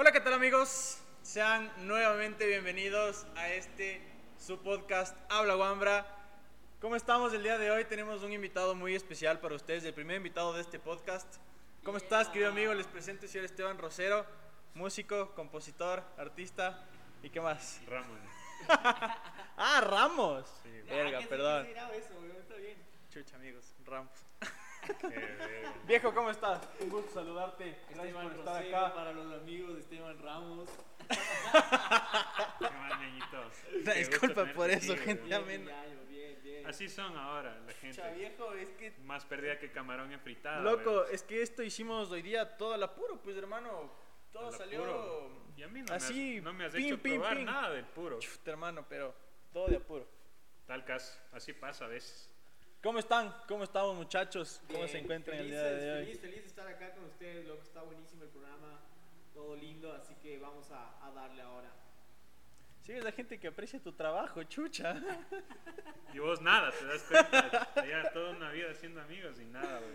Hola, ¿qué tal amigos? Sean nuevamente bienvenidos a este su podcast Habla Guambra. ¿Cómo estamos el día de hoy? Tenemos un invitado muy especial para ustedes, el primer invitado de este podcast. ¿Cómo estás, querido amigo? Les presento el señor Esteban Rosero, músico, compositor, artista y qué más. Ramón. ah, Ramos. Sí, Verga, Ah, ¿qué- perdón. qué será eso? Está bien. Chucha, amigos, Ramos. Viejo, ¿cómo estás? Un gusto saludarte. Gracias Esteban por estar Rosero, acá. para los amigos de Esteban Ramos. Qué mal, niñitos. Disculpa por eso, aquí, gente. Bien, bien, bien. Así son ahora la gente. Viejo, es que Más perdida que camarón en fritada. Loco, güey. es que esto hicimos hoy día todo al apuro, pues hermano. Todo Al salió apuro. Y a mí no así. me has, no me has pim, hecho pim, probar pim. nada del puro. Chuta, hermano, pero todo de apuro. Tal caso, así pasa a veces. ¿Cómo están? ¿Cómo estamos, muchachos? ¿Cómo Bien, se encuentran el día felices, de hoy? Feliz, feliz de estar acá con ustedes, loco. Está buenísimo el programa. Todo lindo, así que vamos a, a darle ahora. Sí, es la gente que aprecia tu trabajo, chucha. Y vos nada, te das cuenta. Ya toda una vida siendo amigos y nada, güey.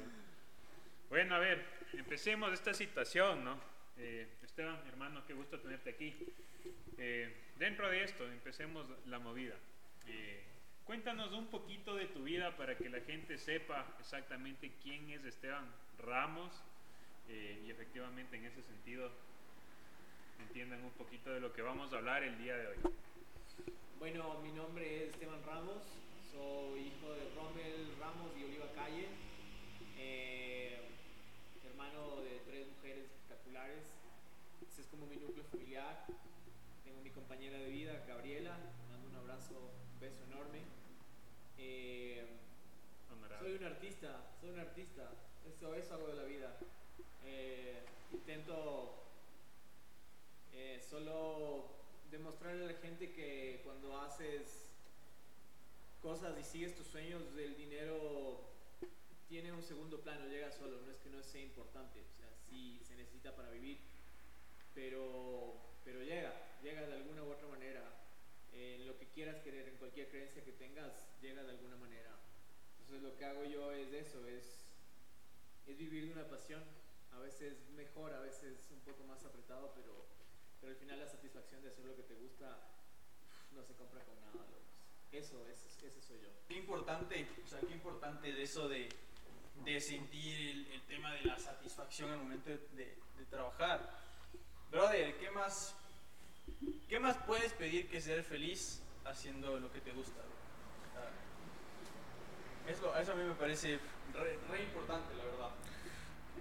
Bueno, a ver, empecemos esta situación, ¿no? Eh, Esteban, hermano, qué gusto tenerte aquí. Eh, dentro de esto, empecemos la movida. Eh, cuéntanos un poquito de tu vida para que la gente sepa exactamente quién es Esteban Ramos eh, y efectivamente en ese sentido entiendan un poquito de lo que vamos a hablar el día de hoy. Bueno, mi nombre es Esteban Ramos. Soy hijo de Rommel Ramos y Oliva Calle. eh, hermano de tres mujeres espectaculares. Ese es como mi núcleo familiar. Tengo mi compañera de vida, Gabriela. Mando un abrazo, beso enorme. Eh, soy un artista, soy un artista. Eso es algo de la vida. Eh, intento eh, solo demostrarle a la gente que cuando haces cosas y sigues tus sueños, el dinero tiene un segundo plano, llega solo. No es que no sea importante, o sea, sí se necesita para vivir, pero, pero llega, llega de alguna u otra manera. En lo que quieras querer, en cualquier creencia que tengas, llega de alguna manera. Entonces lo que hago yo es eso, es, es vivir de una pasión. A veces mejor, a veces un poco más apretado, pero, pero al final la satisfacción de hacer lo que te gusta no se compra con nada. Eso, ese, ese soy yo. Qué importante, o sea, qué importante de eso de, de sentir el, el tema de la satisfacción al momento de, de- de trabajar. Brother, ¿qué más, ¿qué más puedes pedir que ser feliz haciendo lo que te gusta? sea, Eso, eso a mí me parece re, re importante, la verdad.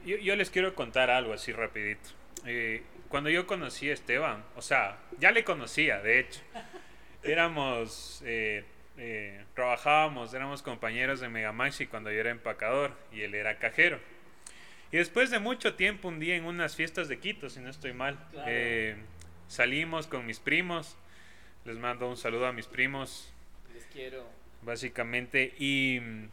Yo, yo les quiero contar algo así rapidito. Eh, cuando yo conocí a Esteban, o sea, ya le conocía, de hecho. Éramos, eh, eh, trabajábamos, éramos compañeros de Megamaxi cuando yo era empacador y él era cajero. Y después de mucho tiempo, un día en unas fiestas de Quito, si no estoy mal, Claro. Salimos con mis primos. Les mando un saludo a mis primos, Les quiero. básicamente. Y mm,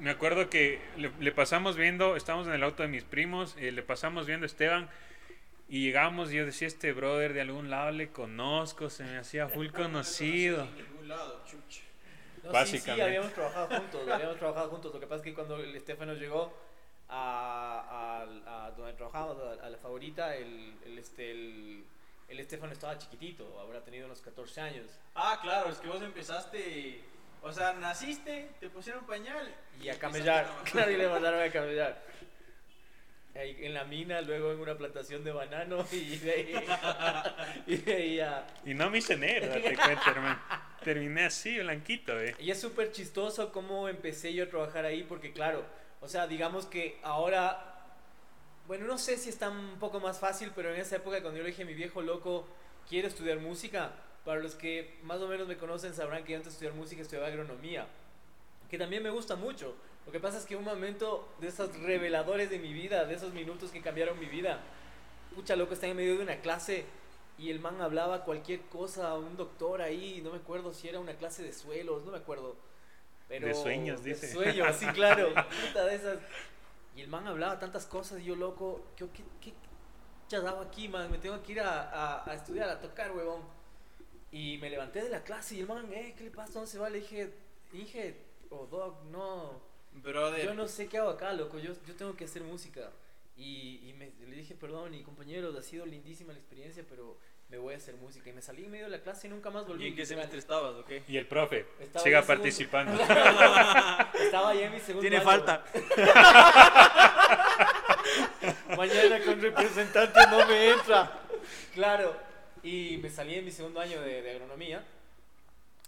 me acuerdo que le, le pasamos viendo, estábamos en el auto de mis primos, eh, le pasamos viendo a Esteban y llegamos y yo decía, este brother de algún lado le conozco, se me hacía full conocido. En ningún lado, chucha. No, sí, sí, Básicamente. habíamos trabajado juntos, habíamos trabajado juntos. Lo que pasa es que cuando el Estefano llegó a, a- a donde trabajábamos, a, a la favorita, el, el, este, el, el Estefano estaba chiquitito, habrá tenido unos 14 años. Ah, claro, es que vos empezaste, o sea, naciste, te pusieron pañal Y a camellar, claro, y le mandaron a camellar. Ahí en la mina, luego en una plantación de banano y de ahí, y de ahí a... Y no me hice negro, te cuento, hermano. Terminé así, blanquito, eh. Y es súper chistoso cómo empecé yo a trabajar ahí, porque claro, o sea, digamos que ahora, bueno, no sé si está un poco más fácil, pero en esa época cuando yo le dije a mi viejo loco, quiero estudiar música, para los que más o menos me conocen sabrán que antes de estudiar música estudiaba agronomía, que también me gusta mucho. Lo que pasa es que un momento de esos reveladores de mi vida, de esos minutos que cambiaron mi vida, pucha loco, está en medio de una clase y el man hablaba cualquier cosa, un doctor ahí, no me acuerdo si era una clase de suelos, no me acuerdo. Pero De sueños, de dice. sueños, sí, claro. puta de esas. Y el man hablaba tantas cosas y yo loco, ¿qué, qué, qué chadaba aquí, man? Me tengo que ir a, a, a estudiar, a tocar, huevón. Y me levanté de la clase y el man, eh, ¿qué le pasa? ¿Dónde se va? Le dije, dije, oh, dog, no, Brother. yo no sé qué hago acá, loco. Yo, yo tengo que hacer música. Y, y me, le dije, dije, perdón, y compañeros, ha sido lindísima la experiencia, pero me voy a hacer música. Y me salí en medio de la clase y nunca más volví. ¿Y en qué semestre estabas o qué? Y el profe, Estaba siga participando. Estaba ya en mi segundo Tiene año. falta. Mañana con representante no me entra. Claro. Y me salí en mi segundo año de, de agronomía.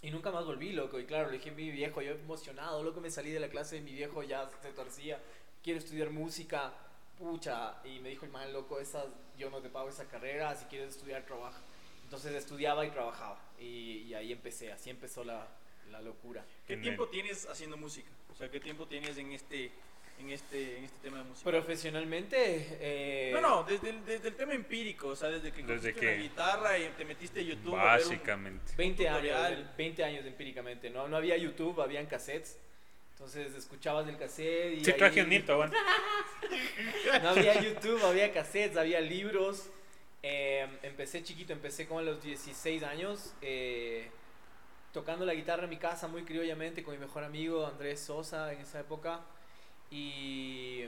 Y nunca más volví, loco. Y claro, le dije a mi viejo, yo emocionado, loco, me salí de la clase de mi viejo, ya se torcía. Quiero estudiar música. Pucha. Y me dijo el man, loco, esa, yo no te pago esa carrera, si quieres estudiar, trabaja. Entonces estudiaba y trabajaba. Y, y ahí empecé, así empezó la, la locura. ¿Qué Bien. tiempo tienes haciendo música? O sea, ¿qué tiempo tienes en este, en este, en este tema de música? Profesionalmente... eh, no, no, desde el, desde el tema empírico, o sea, desde que Desde cogiste que- una guitarra y te metiste a YouTube. a ver un- Básicamente. 20 años, tutorial. 20 años empíricamente, ¿no? No había YouTube, habían cassettes. Entonces escuchabas el cassette y Sí, ahí- traje un hito, bueno. No había YouTube, había cassettes, había libros. Eh, empecé chiquito, empecé como a los 16 años, eh, tocando la guitarra en mi casa muy criollamente con mi mejor amigo Andrés Sosa en esa época. Y,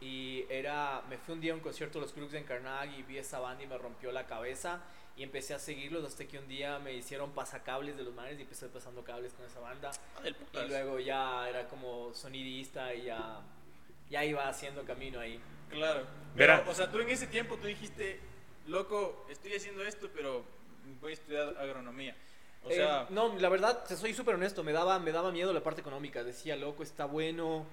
y era, me fui un día a un concierto de los Crooks en Carnegie y vi esa banda y me rompió la cabeza. Y empecé a seguirlos hasta que un día me hicieron pasacables de los manes y empecé pasando cables con esa banda. Ah. Y luego ya era como sonidista y ya, ya iba haciendo camino ahí. Claro. Pero, o sea, tú en ese tiempo tú dijiste, loco, estoy haciendo esto, pero voy a estudiar agronomía. O Eh, sea, no, la verdad, te soy súper honesto, me daba, me daba miedo la parte económica. Decía, loco, está bueno,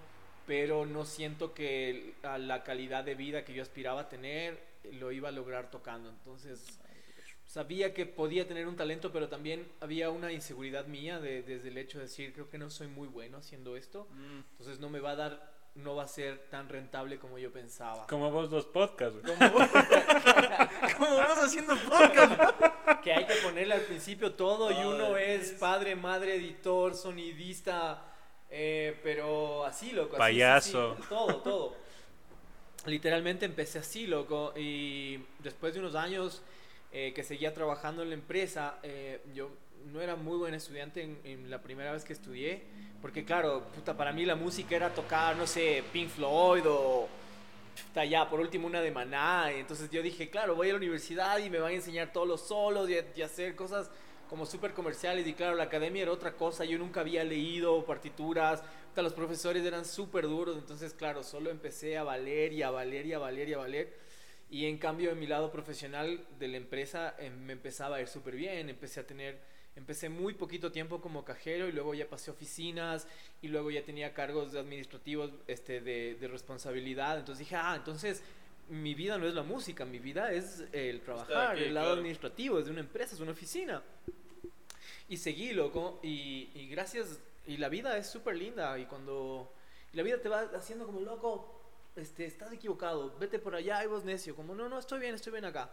pero no siento que a la calidad de vida que yo aspiraba a tener lo iba a lograr tocando. Entonces, sabía que podía tener un talento, pero también había una inseguridad mía de- desde el hecho de decir, creo que no soy muy bueno haciendo esto. mm, Entonces, no me va a dar, no va a ser tan rentable como yo pensaba. Como vos dos podcasts. güey. ¿cómo vamos haciendo podcast? que hay que ponerle al principio todo y Ay, uno es padre, madre, editor, sonidista, eh, pero así, loco. así, Payaso. sí, sí, todo, todo. Literalmente empecé así, loco, y después de unos años eh, que seguía trabajando en la empresa, eh, yo no era muy buen estudiante en, la primera vez que estudié, porque claro, puta, para mí la música era tocar, no sé, Pink Floyd o puta, ya, por último una de Maná. Entonces yo dije, claro, voy a la universidad y me van a enseñar todos los solos y, hacer cosas como súper comerciales. Y claro, la academia era otra cosa. Yo nunca había leído partituras. los profesores eran súper duros. Entonces, claro, solo empecé a valer y a valer y a valer y a valer. Y en cambio, en mi lado profesional de la empresa eh, me empezaba a ir súper bien. Empecé a tener, empecé muy poquito tiempo como cajero y luego ya pasé a oficinas y luego ya tenía cargos administrativos este, de, de responsabilidad. Entonces dije, ah, entonces mi vida no es la música, mi vida es el trabajar, aquí, el lado claro. administrativo, es de una empresa, es una oficina. Y seguí, loco, y, y gracias, y la vida es súper linda, y cuando y la vida te va haciendo como loco, este, estás equivocado, vete por allá y vos necio, como no, no, estoy bien, estoy bien acá.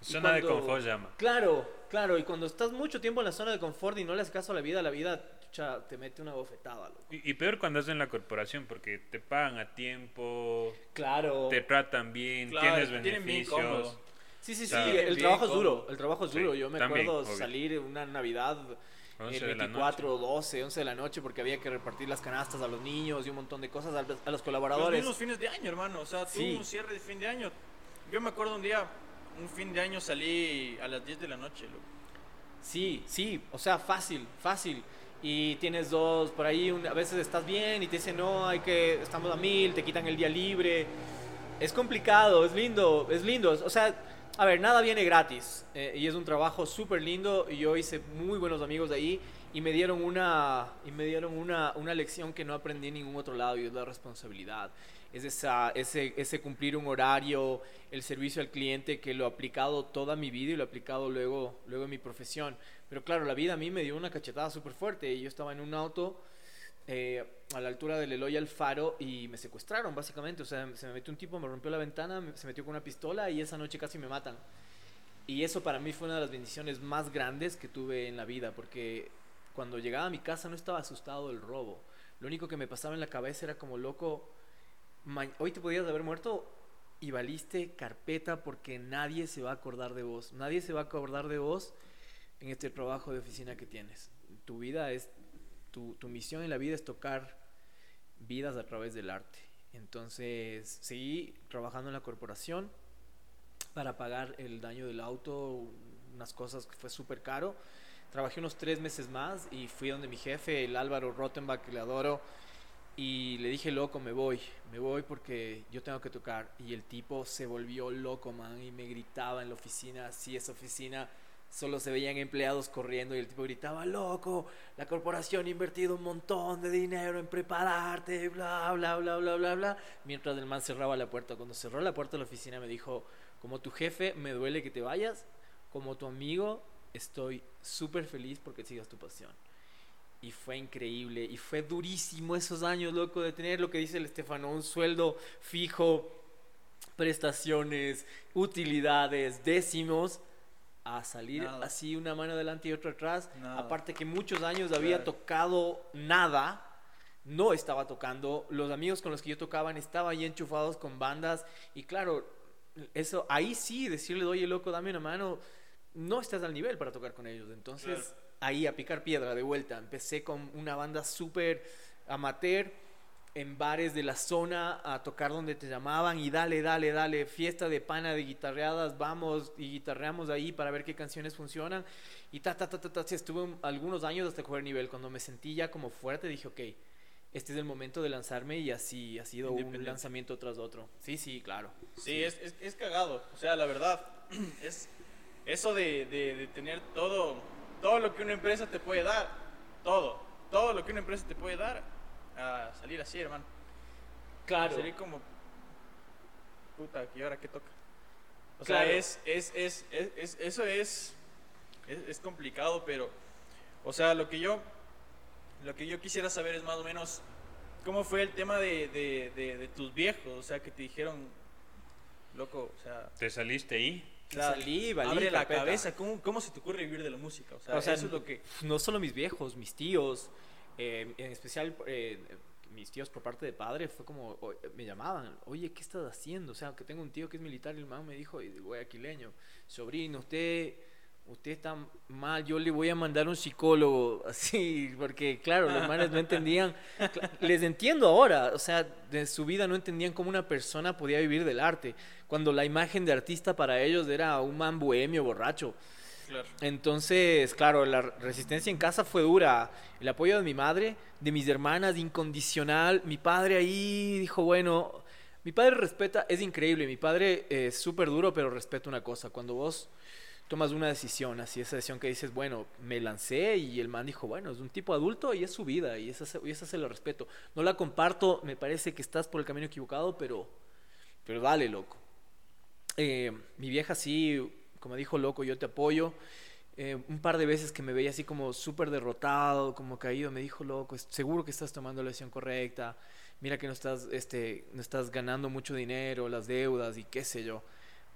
Zona de cuando- confort llama. Claro, claro, y cuando estás mucho tiempo en la zona de confort y no le haces caso a la vida, la vida chucha, te mete una bofetada, loco. Y, y peor cuando estás en la corporación, porque te pagan a tiempo, Claro. te tratan bien, Claro, tienes beneficios. Sí, sí, sí, Claro. el trabajo es duro, el trabajo es Sí, duro. Yo me también, acuerdo obvio. salir una Navidad 11 el de la 24, 12, 11 de la noche porque había que repartir las canastas a los niños y un montón de cosas a, a los Los colaboradores. mismos fines de año, hermano. O sea, tú Sí. un cierre de fin de año. Yo me acuerdo un día, un fin de año salí a las 10 de la noche, loco. Sí, sí, o sea, fácil, fácil. Y tienes dos, por ahí un- a veces estás bien y te dicen, no, hay que, estamos a mil, te quitan el día libre. Es complicado, es lindo, es lindo. O sea, a ver, nada viene gratis. eh, y es un trabajo súper lindo y yo hice muy buenos amigos de ahí y me dieron una, y me dieron una, una lección que no aprendí en ningún otro lado y es la responsabilidad. Es esa, ese, ese cumplir un horario, el servicio al cliente que lo he aplicado toda mi vida y lo he aplicado luego, luego en mi profesión. Pero claro, la vida a mí me dio una cachetada súper fuerte y yo estaba en un auto eh, a la altura del Eloy al faro y me secuestraron básicamente. O sea, se me metió un tipo, me rompió la ventana, se metió con una pistola y esa noche casi me matan. Y eso para mí fue una de las bendiciones más grandes que tuve en la vida porque cuando llegaba a mi casa no estaba asustado del robo. Lo único que me pasaba en la cabeza era como loco, hoy te podías haber muerto y valiste carpeta porque nadie se va a acordar de vos. Nadie se va a acordar de vos en este trabajo de oficina que tienes. Tu vida es, tu, tu misión en la vida es tocar vidas a través del arte. Entonces seguí trabajando en la corporación para pagar el daño del auto, unas cosas que fue súper caro. Trabajé unos tres meses más y fui donde mi jefe, el Álvaro Rottenbach, que le adoro, y le dije, loco, me voy, me voy porque yo tengo que tocar. Y el tipo se volvió loco, man, y me gritaba en la oficina, así esa oficina solo se veían empleados corriendo y el tipo gritaba, loco, la corporación ha invertido un montón de dinero en prepararte, bla, bla, bla, bla, bla, bla. Mientras el man cerraba la puerta. Cuando cerró la puerta la oficina me dijo, como tu jefe, me duele que te vayas, como tu amigo, estoy súper feliz porque sigas tu pasión. Y fue increíble, y fue durísimo esos años, loco, de tener lo que dice el Estefano, un sueldo fijo, prestaciones, utilidades, décimos, a salir Nada. así una mano adelante y otra atrás. Nada. Aparte que muchos años había Claro. tocado nada, no estaba tocando. Los amigos con los que yo tocaban estaban ya enchufados con bandas y claro, eso ahí sí decirle, oye loco, dame una mano, no estás al nivel para tocar con ellos. Entonces Claro. ahí a picar piedra de vuelta. Empecé con una banda súper amateur en bares de la zona a tocar donde te llamaban y dale, dale, dale, fiesta de pana de guitarreadas, vamos y guitarreamos ahí para ver qué canciones funcionan. Y ta, ta, ta, ta, ta, sí, estuve un- algunos años hasta coger nivel. Cuando me sentí ya como fuerte, dije, ok, este es el momento de lanzarme y así ha sido un lanzamiento tras otro. Sí, sí, claro. Sí, Es, es, es cagado. O sea, la verdad, es eso de, de, de tener todo, todo lo que una empresa te puede dar, todo, todo lo que una empresa te puede dar, a salir así, hermano. Claro. Salir como, puta, ¿y ahora qué toca? O Claro. sea, es, es, es, es, es- eso es, es, es complicado, pero, o sea, lo que yo, lo que yo quisiera saber es más o menos, ¿cómo fue el tema de, de, de, de tus viejos? O sea, que te dijeron, loco, o sea, ¿Te saliste ahí? Salí, valí abre la carpeta. cabeza, ¿cómo, ¿cómo se te ocurre vivir de la música? O sea, O sea, eso es lo que... no solo mis viejos, mis tíos, eh, en especial eh, mis tíos por parte de padre, fue como, me llamaban, oye, ¿qué estás haciendo? O sea, que tengo un tío que es militar y el man me dijo, guayaquileño, sobrino, usted, usted está mal, yo le voy a mandar un psicólogo, así, porque claro, los manes no entendían, les entiendo ahora, o sea, de su vida no entendían cómo una persona podía vivir del arte, cuando la imagen de artista para ellos era un man bohemio, borracho. Entonces, claro, la resistencia en casa fue dura. El apoyo de mi madre, de mis hermanas, incondicional. Mi padre ahí dijo, bueno, mi padre respeta, es increíble. Mi padre es súper duro, pero respeta una cosa. Cuando vos tomas una decisión, así esa decisión que dices, bueno, me lancé y el man dijo, bueno, es un tipo adulto y es su vida y esa, y esa se la respeto. No la comparto, me parece que estás por el camino equivocado, pero, pero dale, loco. Eh, mi vieja sí, como dijo loco, yo te apoyo. Eh, un par de veces que me veía así como súper derrotado, como caído, me dijo loco, "es- seguro que estás tomando la decisión correcta. Mira que no estás, este, no estás ganando mucho dinero, las deudas y qué sé yo.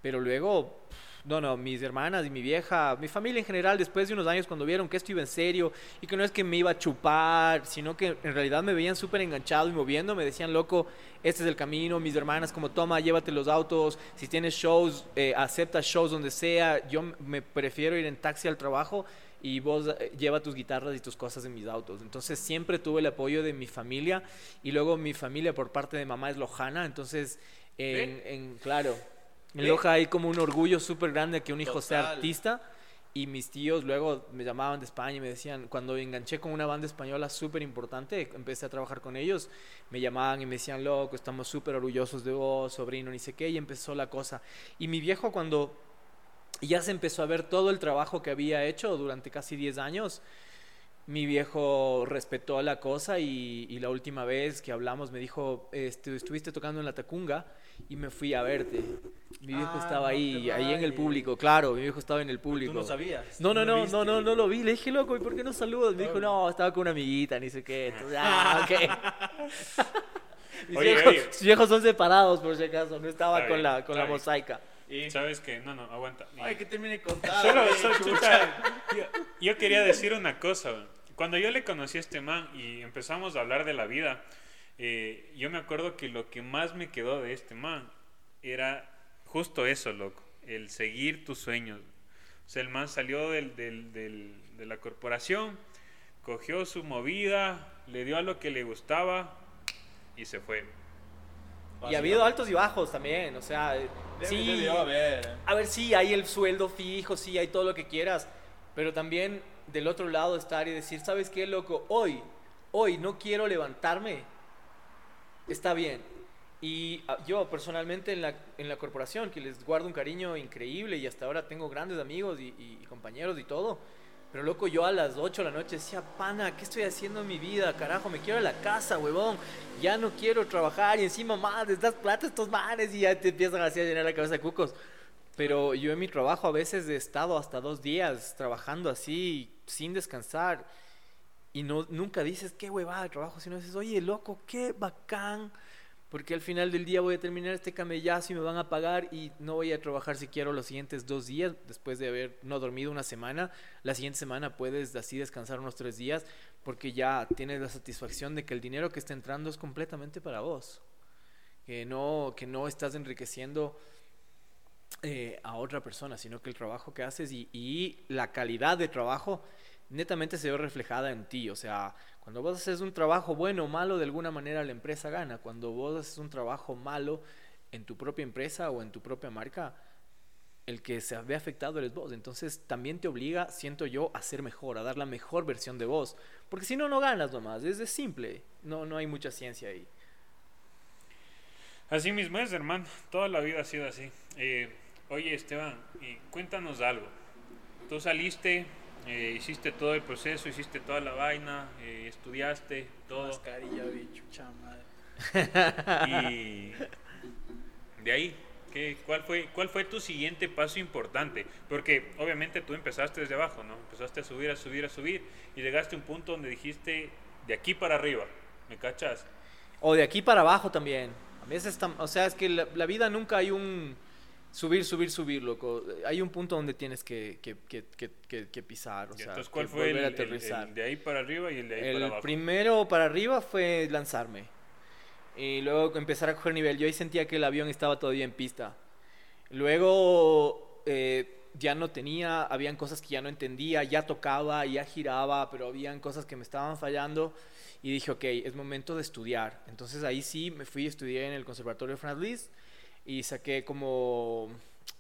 Pero luego, no, no, mis hermanas y mi vieja, mi familia en general, después de unos años cuando vieron que esto iba en serio y que no es que me iba a chupar, sino que en realidad me veían súper enganchado y moviendo, me decían, loco, este es el camino, mis hermanas como, toma, llévate los autos, si tienes shows, eh, acepta shows donde sea, yo me prefiero ir en taxi al trabajo y vos eh, lleva tus guitarras y tus cosas en mis autos. Entonces siempre tuve el apoyo de mi familia y luego mi familia por parte de mamá es lojana, entonces en, en- claro, en. Loja hay como un orgullo súper grande que un hijo sea Total. artista y mis tíos luego me llamaban de España y me decían, cuando enganché con una banda española súper importante, empecé a trabajar con ellos, me llamaban y me decían, loco, estamos súper orgullosos de vos, sobrino, ni sé qué, y empezó la cosa. Y mi viejo cuando ya se empezó a ver todo el trabajo que había hecho durante casi 10 años, mi viejo respetó la cosa y, y la última vez que hablamos me dijo, este, estuviste tocando en la Tacunga y me fui a verte. Mi viejo Ah, estaba no ahí, te ahí en el público, claro, mi viejo estaba en el público. Tú no sabías. No, no, no, no, no, no lo vi. Le dije, loco, ¿y por qué no saludas? Me dijo, no, estaba con una amiguita, ni sé qué. Entonces, ah, ok. mis, Oye, viejos, oye. mis viejos son separados, por si acaso. No estaba Está con bien, la, con la bien. mosaica. Y- ¿Sabes qué? No, no, aguanta. Y- Ay, que termine contar. Solo, chucha. yo, yo quería decir una cosa. Cuando yo le conocí a este man y empezamos a hablar de la vida, eh, yo me acuerdo que lo que más me quedó de este man era justo eso, loco, el seguir tus sueños. O sea, el man salió del, del- del- de la corporación, cogió su movida, le dio a lo que le gustaba y se fue. Y ha habido altos y bajos también, o sea, Debe- sí. haber, ¿eh? A ver, sí, hay el sueldo fijo, sí, hay todo lo que quieras, pero también del otro lado estar y decir, ¿sabes qué, loco? Hoy, hoy no quiero levantarme. Está bien. Y ah, yo personalmente en la, en la corporación, que les guardo un cariño increíble y hasta ahora tengo grandes amigos y, compañeros y todo, pero loco, yo a las 8 de la noche decía, pana, ¿qué estoy haciendo en mi vida? Carajo, me quiero a la casa, huevón. Ya no quiero trabajar y encima más, les das plata a estos manes y ya te empiezan así a llenar la cabeza de cucos. Pero yo en mi trabajo a veces he estado hasta dos días trabajando así, sin descansar. Y no, nunca dices, qué huevada de trabajo, sino dices, oye, loco, qué bacán. Porque al final del día voy a terminar este camellazo y me van a pagar y no voy a trabajar si quiero los siguientes dos días después de haber no dormido una semana. La siguiente semana puedes así descansar unos tres días porque ya tienes la satisfacción de que el dinero que está entrando es completamente para vos. Que no, que no estás enriqueciendo eh, a otra persona, sino que el trabajo que haces y, y la calidad de trabajo netamente se ve reflejada en ti. O sea, cuando vos haces un trabajo bueno o malo, de alguna manera la empresa gana. Cuando vos haces un trabajo malo en tu propia empresa o en tu propia marca, el que se ve afectado eres vos. Entonces también te obliga, siento yo, a ser mejor, a dar la mejor versión de vos. Porque si no, no ganas nomás. Es de simple. No, no hay mucha ciencia ahí. Así mismo es, hermano. Toda la vida ha sido así. Eh, oye, Esteban, eh, cuéntanos algo. Tú saliste, eh, hiciste todo el proceso, hiciste toda la vaina, eh, estudiaste todo. Mascarilla, bicho, chamadre. Y de ahí, ¿qué, cuál, fue, ¿cuál fue tu siguiente paso importante? Porque obviamente tú empezaste desde abajo, ¿no? Empezaste a subir, a subir, a subir y llegaste a un punto donde dijiste, de aquí para arriba, ¿me cachas? O de aquí para abajo también. A veces, o sea, es que la, la vida nunca hay un subir, subir, subir, loco. Hay un punto donde tienes que, que, que, que, que- que pisar, o Y sea, entonces, ¿cuál fue el, a el- aterrizar. el de ahí para arriba y el de ahí El para abajo? primero para arriba fue lanzarme. Y luego empezar a coger nivel. Yo ahí sentía que el avión estaba todavía en pista. Luego eh, ya no tenía, habían cosas que ya no entendía, ya tocaba, ya giraba, pero habían cosas que me estaban fallando. Y dije, ok, es momento de estudiar. Entonces ahí sí me fui a estudiar en el Conservatorio Franz Liszt y saqué como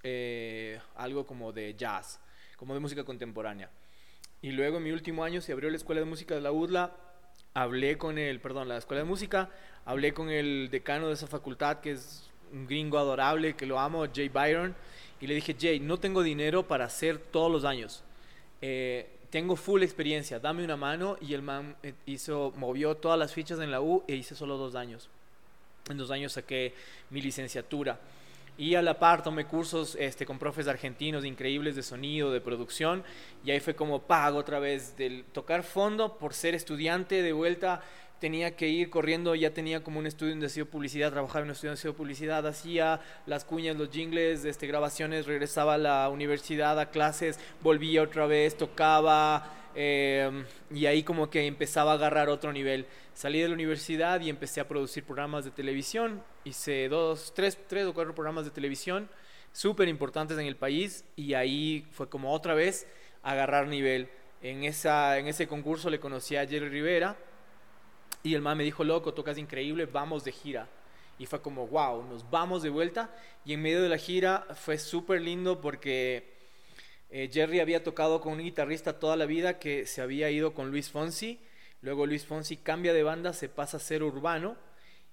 eh, algo como de jazz, como de música contemporánea. Y luego en mi último año se abrió la Escuela de Música de la UDLA. Hablé con el, perdón, la Escuela de Música. Hablé con el decano de esa facultad, que es un gringo adorable, que lo amo, Jay Byron. Y le dije, Jay, no tengo dinero para hacer todos los años. Eh, tengo full experiencia, dame una mano. Y el man eh, hizo, movió todas las fichas en la U e hice solo dos años. En dos años saqué mi licenciatura. Y a la par tomé cursos este, con profes argentinos increíbles de sonido, de producción. Y ahí fue como pago otra vez del tocar fondo por ser estudiante de vuelta. Tenía que ir corriendo, ya tenía como un estudio de publicidad, trabajaba en un estudio de publicidad, hacía las cuñas, los jingles, este, grabaciones, regresaba a la universidad a clases, volvía otra vez, tocaba, eh, y ahí como que empezaba a agarrar otro nivel. Salí de la universidad y empecé a producir programas de televisión. Hice dos, tres, tres o cuatro programas de televisión súper importantes en el país y ahí fue como otra vez agarrar nivel. En, esa, en ese concurso le conocí a Jerry Rivera y el man me dijo, loco, tocas increíble, vamos de gira. Y fue como, wow, nos vamos de vuelta. Y en medio de la gira fue súper lindo porque eh, Jerry había tocado con un guitarrista toda la vida que se había ido con Luis Fonsi. Luego Luis Fonsi cambia de banda, se pasa a ser urbano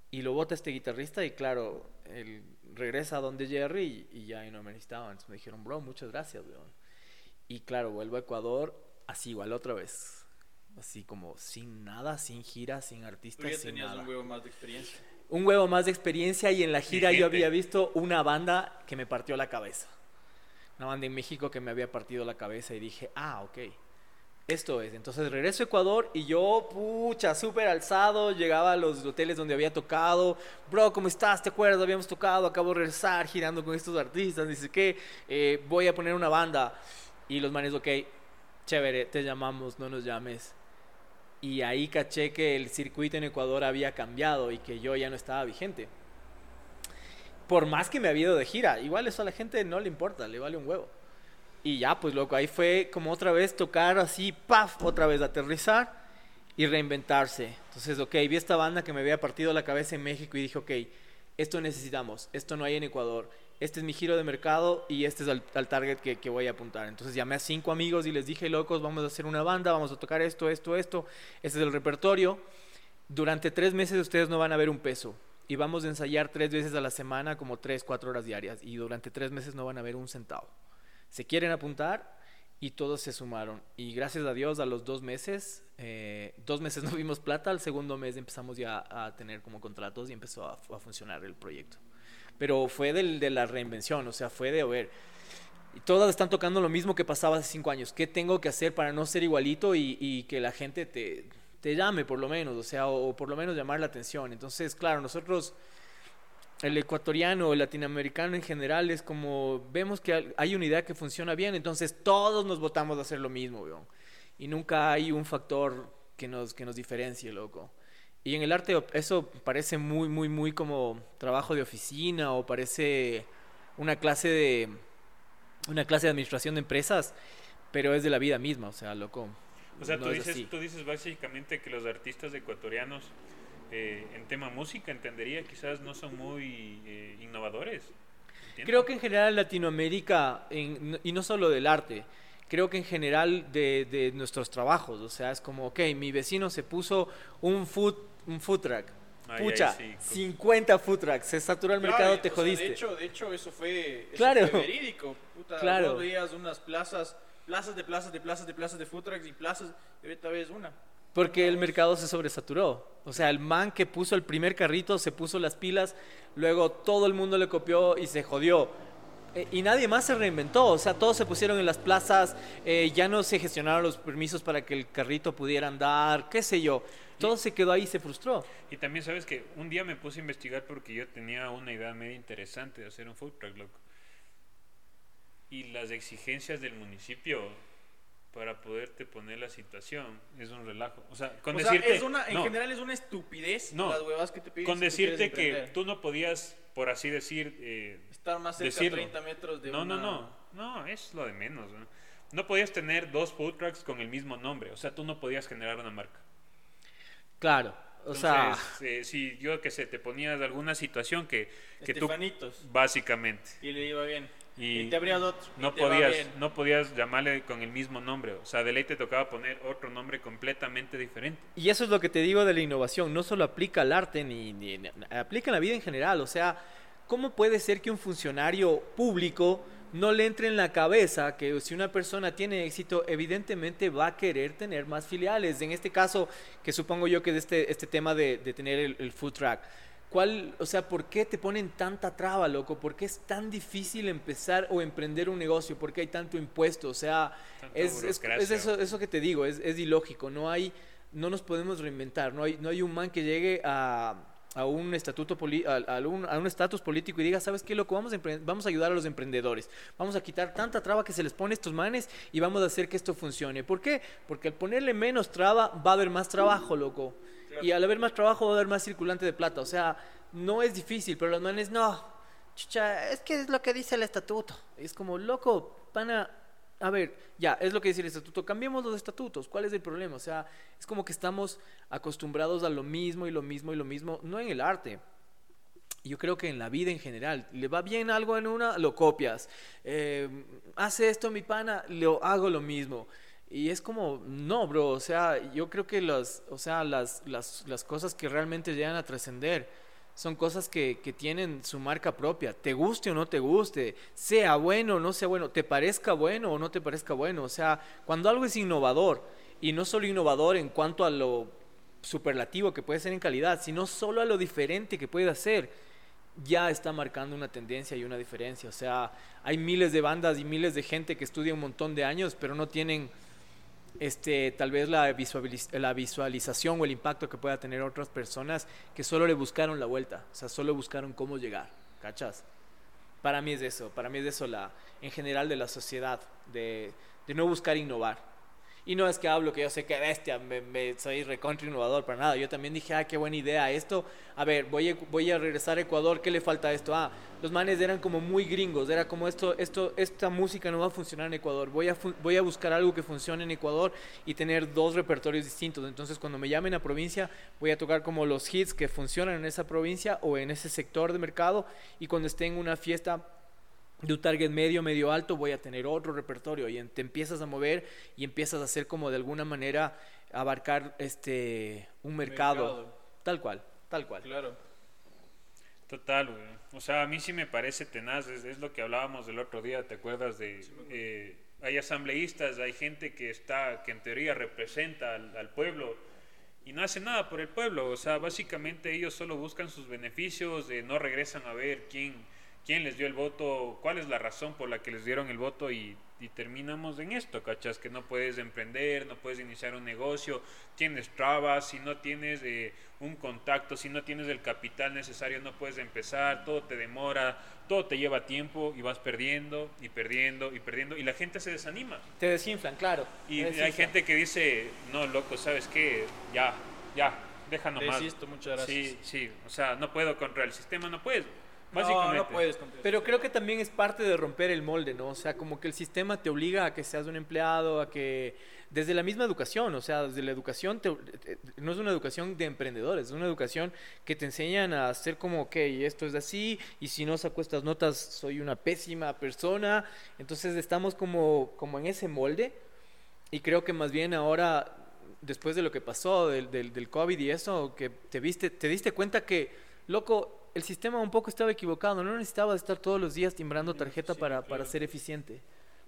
y lo bota este guitarrista y claro, él regresa a donde Jerry y, y ya no me necesitaban. Entonces me dijeron, bro, muchas gracias, weón. Y claro, vuelvo a Ecuador, así igual otra vez. Así como sin nada, sin gira, sin Tú artistas, ya sin tenías nada un huevo más de experiencia. un huevo más de experiencia y en la gira yo había visto una banda que me partió la cabeza. Una banda en México que me había partido la cabeza y dije, ah, ok, esto es. Entonces regreso a Ecuador y yo, pucha, súper alzado, llegaba a los hoteles donde había tocado. Bro, ¿cómo estás? ¿Te acuerdas? Habíamos tocado, acabo de regresar girando con estos artistas. Dice que eh, voy a poner una banda. Y los manes, ok, chévere, te llamamos, no nos llames. Y ahí caché que el circuito en Ecuador había cambiado y que yo ya no estaba vigente. Por más que me había ido de gira, igual eso a la gente no le importa, le vale un huevo. Y ya, pues loco, ahí fue como otra vez tocar así, paf, otra vez aterrizar y reinventarse. Entonces, ok, vi esta banda que me había partido la cabeza en México y dije, ok, esto necesitamos, esto no hay en Ecuador, este es mi giro de mercado y este es al target que, que voy a apuntar. Entonces llamé a cinco amigos y les dije, locos, vamos a hacer una banda, vamos a tocar esto, esto, esto, este es el repertorio. Durante tres meses ustedes no van a ver un peso y vamos a ensayar tres veces a la semana, como tres, cuatro horas diarias y durante tres meses no van a ver un centavo. Se quieren apuntar y todos se sumaron. Y gracias a Dios, a los dos meses, eh, dos meses no vimos plata, al segundo mes empezamos ya a tener como contratos y empezó a, funcionar el proyecto. Pero fue del, de la reinvención, o sea, fue de, a ver, y todas están tocando lo mismo que pasaba hace cinco años. ¿Qué tengo que hacer para no ser igualito y, y que la gente te, te llame por lo menos, o sea, o por lo menos llamar la atención? Entonces, claro, nosotros el ecuatoriano, el latinoamericano en general es como vemos que hay- una idea que funciona bien, entonces todos nos votamos a hacer lo mismo, weón. Y nunca hay un factor que nos, que nos diferencie, loco. Y en el arte eso parece muy, muy, muy como trabajo de oficina o parece una clase de una clase de administración de empresas, pero es de la vida misma, o sea, loco. O sea, no tú, es dices, así. tú dices básicamente que los artistas ecuatorianos eh, en tema música, entendería, quizás no son muy eh, innovadores. ¿entiendes? Creo que en general Latinoamérica, en- y no solo del arte, creo que en general de, de nuestros trabajos, o sea, es como, ok, mi vecino se puso un food, un food truck. Ay, ay, Pucha, sí, co- 50 food trucks, se saturó el Claro, mercado, te o sea, jodiste. de, hecho, de hecho, eso fue, eso Claro. fue verídico. Puta, Claro. Vos veías unas plazas, plazas de plazas de plazas de plazas de food trucks y plazas, y ahorita ves una. Porque el mercado se sobresaturó. O sea, el man que puso el primer carrito se puso las pilas, luego todo el mundo le copió y se jodió. Eh, y nadie más se reinventó. O sea, todos se pusieron en las plazas, eh, ya no se gestionaron los permisos para que el carrito pudiera andar, qué sé yo. Todo se quedó ahí y se frustró. Y también sabes que un día me puse a investigar porque yo tenía una idea medio interesante de hacer un food truck, loco. Y las exigencias del municipio para poderte poner la situación es un relajo. O sea, con o sea, decirte... es una, en no, general es una estupidez No. las huevas que te piden. con si decirte que tú no podías, por así decir, eh, Estar más cerca decirlo. de 30 metros de no, una... no, no, no, es lo de menos. ¿no? No podías tener dos food trucks con el mismo nombre, o sea, tú no podías generar una marca. Claro. O sea, Entonces, eh, si yo que sé, te ponías alguna situación que, que tú, básicamente, Y le iba bien. Y Y, te abrías otro. y no te podías, no podías llamarle con el mismo nombre, o sea, de ley te tocaba poner otro nombre completamente diferente. Y eso es lo que te digo de la innovación. No solo aplica al arte, ni, ni- ni- aplica en la vida en general. O sea, ¿cómo puede ser que un funcionario público no le entre en la cabeza que si una persona tiene éxito, evidentemente va a querer tener más filiales? En este caso, que supongo yo que es este, este tema de, de tener el, el food truck. ¿Cuál, o sea, ¿por qué te ponen tanta traba, loco? ¿Por qué es tan difícil empezar o emprender un negocio? ¿Por qué hay tanto impuesto? O sea, es, es- es burocracia. eso, eso que te digo, es, es ilógico. No hay, no nos podemos reinventar. No hay, no hay un man que llegue a, a un estatuto a, a un a un estatus político y diga, ¿sabes qué, loco? Vamos a, vamos a ayudar a los emprendedores. Vamos a quitar tanta traba que se les pone a estos manes y vamos a hacer que esto funcione. ¿Por qué? Porque al ponerle menos traba va a haber más trabajo, loco. Y al haber más trabajo va a haber más circulante de plata. O sea, no es difícil, pero los manes, no. Chucha, es que es lo que dice el estatuto. Es como, loco, pana, a ver, ya, es lo que dice el estatuto. Cambiemos los estatutos. ¿Cuál es el problema? O sea, es como que estamos acostumbrados a lo mismo y lo mismo y lo mismo, no en el arte. Yo creo que en la vida en general, le va bien algo en una, lo copias. Eh, hace esto mi pana, lo hago lo mismo. Y es como, no, bro, o sea, yo creo que las, o sea, las, las, las cosas que realmente llegan a trascender son cosas que, que tienen su marca propia, te guste o no te guste, sea bueno o no sea bueno, te parezca bueno o no te parezca bueno. O sea, cuando algo es innovador, y no solo innovador en cuanto a lo superlativo que puede ser en calidad, sino solo a lo diferente que puede hacer, ya está marcando una tendencia y una diferencia. O sea, hay miles de bandas y miles de gente que estudia un montón de años, pero no tienen este, tal vez la, visualiz- la visualización o el impacto que pueda tener otras personas que solo le buscaron la vuelta, o sea, solo buscaron cómo llegar, ¿cachas? Para mí es eso, para mí es eso la, en general de la sociedad, de, de no buscar innovar. Y no es que hablo que yo sé que bestia, me, soy recontra innovador para nada. Yo también dije, ah, qué buena idea esto. A ver, voy a, voy a regresar a Ecuador, ¿qué le falta a esto? Ah, los manes eran como muy gringos, era como esto, esto, esta música no va a funcionar en Ecuador. Voy a, voy a buscar algo que funcione en Ecuador y tener dos repertorios distintos. Entonces, cuando me llamen a provincia, voy a tocar como los hits que funcionan en esa provincia o en ese sector de mercado. Y cuando esté en una fiesta de un target medio, medio alto, voy a tener otro repertorio y te empiezas a mover y empiezas a hacer como de alguna manera abarcar este un mercado, Mercado. tal cual, tal cual. Claro. Total, güey. O sea, a mí sí me parece tenaz. Es, es lo que hablábamos del otro día, ¿te acuerdas de...? eh, hay asambleístas, hay gente que está, que en teoría representa al, al pueblo y no hace nada por el pueblo. O sea, básicamente ellos solo buscan sus beneficios, eh, no regresan a ver quién, quién les dio el voto, cuál es la razón por la que les dieron el voto y, y terminamos en esto, ¿cachas? Que no puedes emprender, no puedes iniciar un negocio, tienes trabas, si no tienes eh, un contacto, si no tienes el capital necesario, no puedes empezar, todo te demora, todo te lleva tiempo y vas perdiendo y perdiendo y perdiendo y la gente se desanima. Te desinflan, claro. Y hay gente que dice, no, loco, ¿sabes qué? Ya, ya, deja nomás. Desisto, muchas gracias. Sí, sí, o sea, no puedo contra el sistema, no puedes. No, Básicamente. no puedes contra eso. Pero creo que también es parte de romper el molde, ¿no? O sea, como que el sistema te obliga a que seas un empleado, a que desde la misma educación, o sea, desde la educación, te- no es una educación de emprendedores, es una educación que te enseñan a hacer como, ok, esto es así, y si no saco estas notas soy una pésima persona. Entonces estamos como, como en ese molde, y creo que más bien ahora, después de lo que pasó del, del, del COVID y eso, que te, viste, te diste cuenta que, loco, el sistema un poco estaba equivocado. No necesitabas estar todos los días timbrando tarjeta para, para ser eficiente.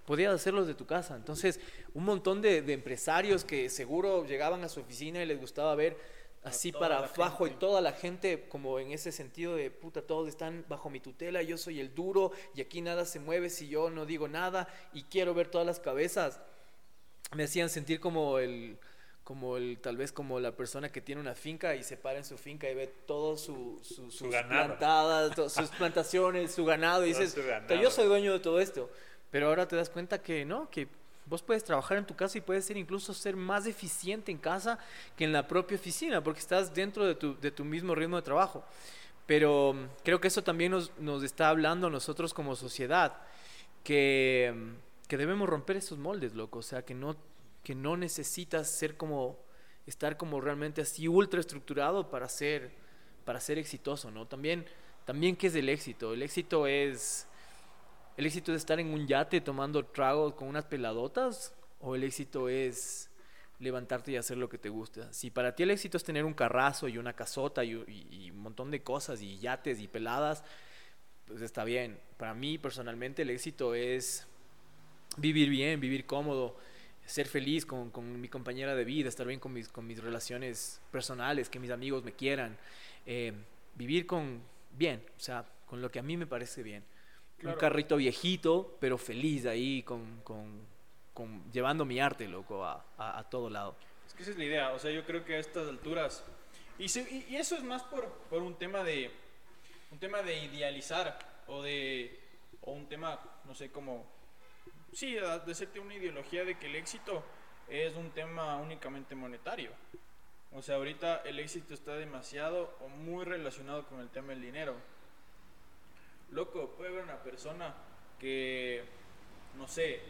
Podías hacerlo de tu casa. Entonces, un montón de, de empresarios que seguro llegaban a su oficina y les gustaba ver así para abajo y toda la gente como en ese sentido de puta, todos están bajo mi tutela, yo soy el duro y aquí nada se mueve si yo no digo nada y quiero ver todas las cabezas me hacían sentir como el como el tal vez como la persona que tiene una finca y se para en su finca y ve todo su, su- sus plantadas, to- sus plantaciones, su ganado y Todo dices, ganado. "Ta, yo soy dueño de todo esto. Pero ahora te das cuenta que no, que vos puedes trabajar en tu casa y puedes ser incluso ser más eficiente en casa que en la propia oficina porque estás dentro de tu, de tu mismo ritmo de trabajo. Pero mm, creo que eso también nos, nos está hablando a nosotros como sociedad, que, mm, que debemos romper esos moldes, loco. O sea, que no, que no necesitas ser como, estar como realmente así ultra estructurado para ser, para ser exitoso, ¿no? También, también ¿qué es el éxito? El éxito es, el éxito es estar en un yate tomando tragos con unas peladotas o el éxito es levantarte y hacer lo que te gusta. Si para ti el éxito es tener un carrazo y una casota y, y- y un montón de cosas y yates y peladas, pues está bien. Para mí personalmente el éxito es vivir bien, vivir cómodo, ser feliz con, con mi compañera de vida, estar bien con mis, con mis relaciones personales, que mis amigos me quieran, eh, vivir con bien, o sea, con lo que a mí me parece bien. Claro. Un carrito viejito, pero feliz ahí, con, con- con- llevando mi arte, loco, a, a- a todo lado. Es que esa es la idea, o sea, yo creo que a estas alturas, y, se- y- y eso es más por, por un tema de, un tema de idealizar, o de, o un tema, no sé, como, sí, de una ideología de que el éxito es un tema únicamente monetario. O sea, ahorita el éxito está demasiado o muy relacionado con el tema del dinero. Loco, puede haber una persona que, no sé,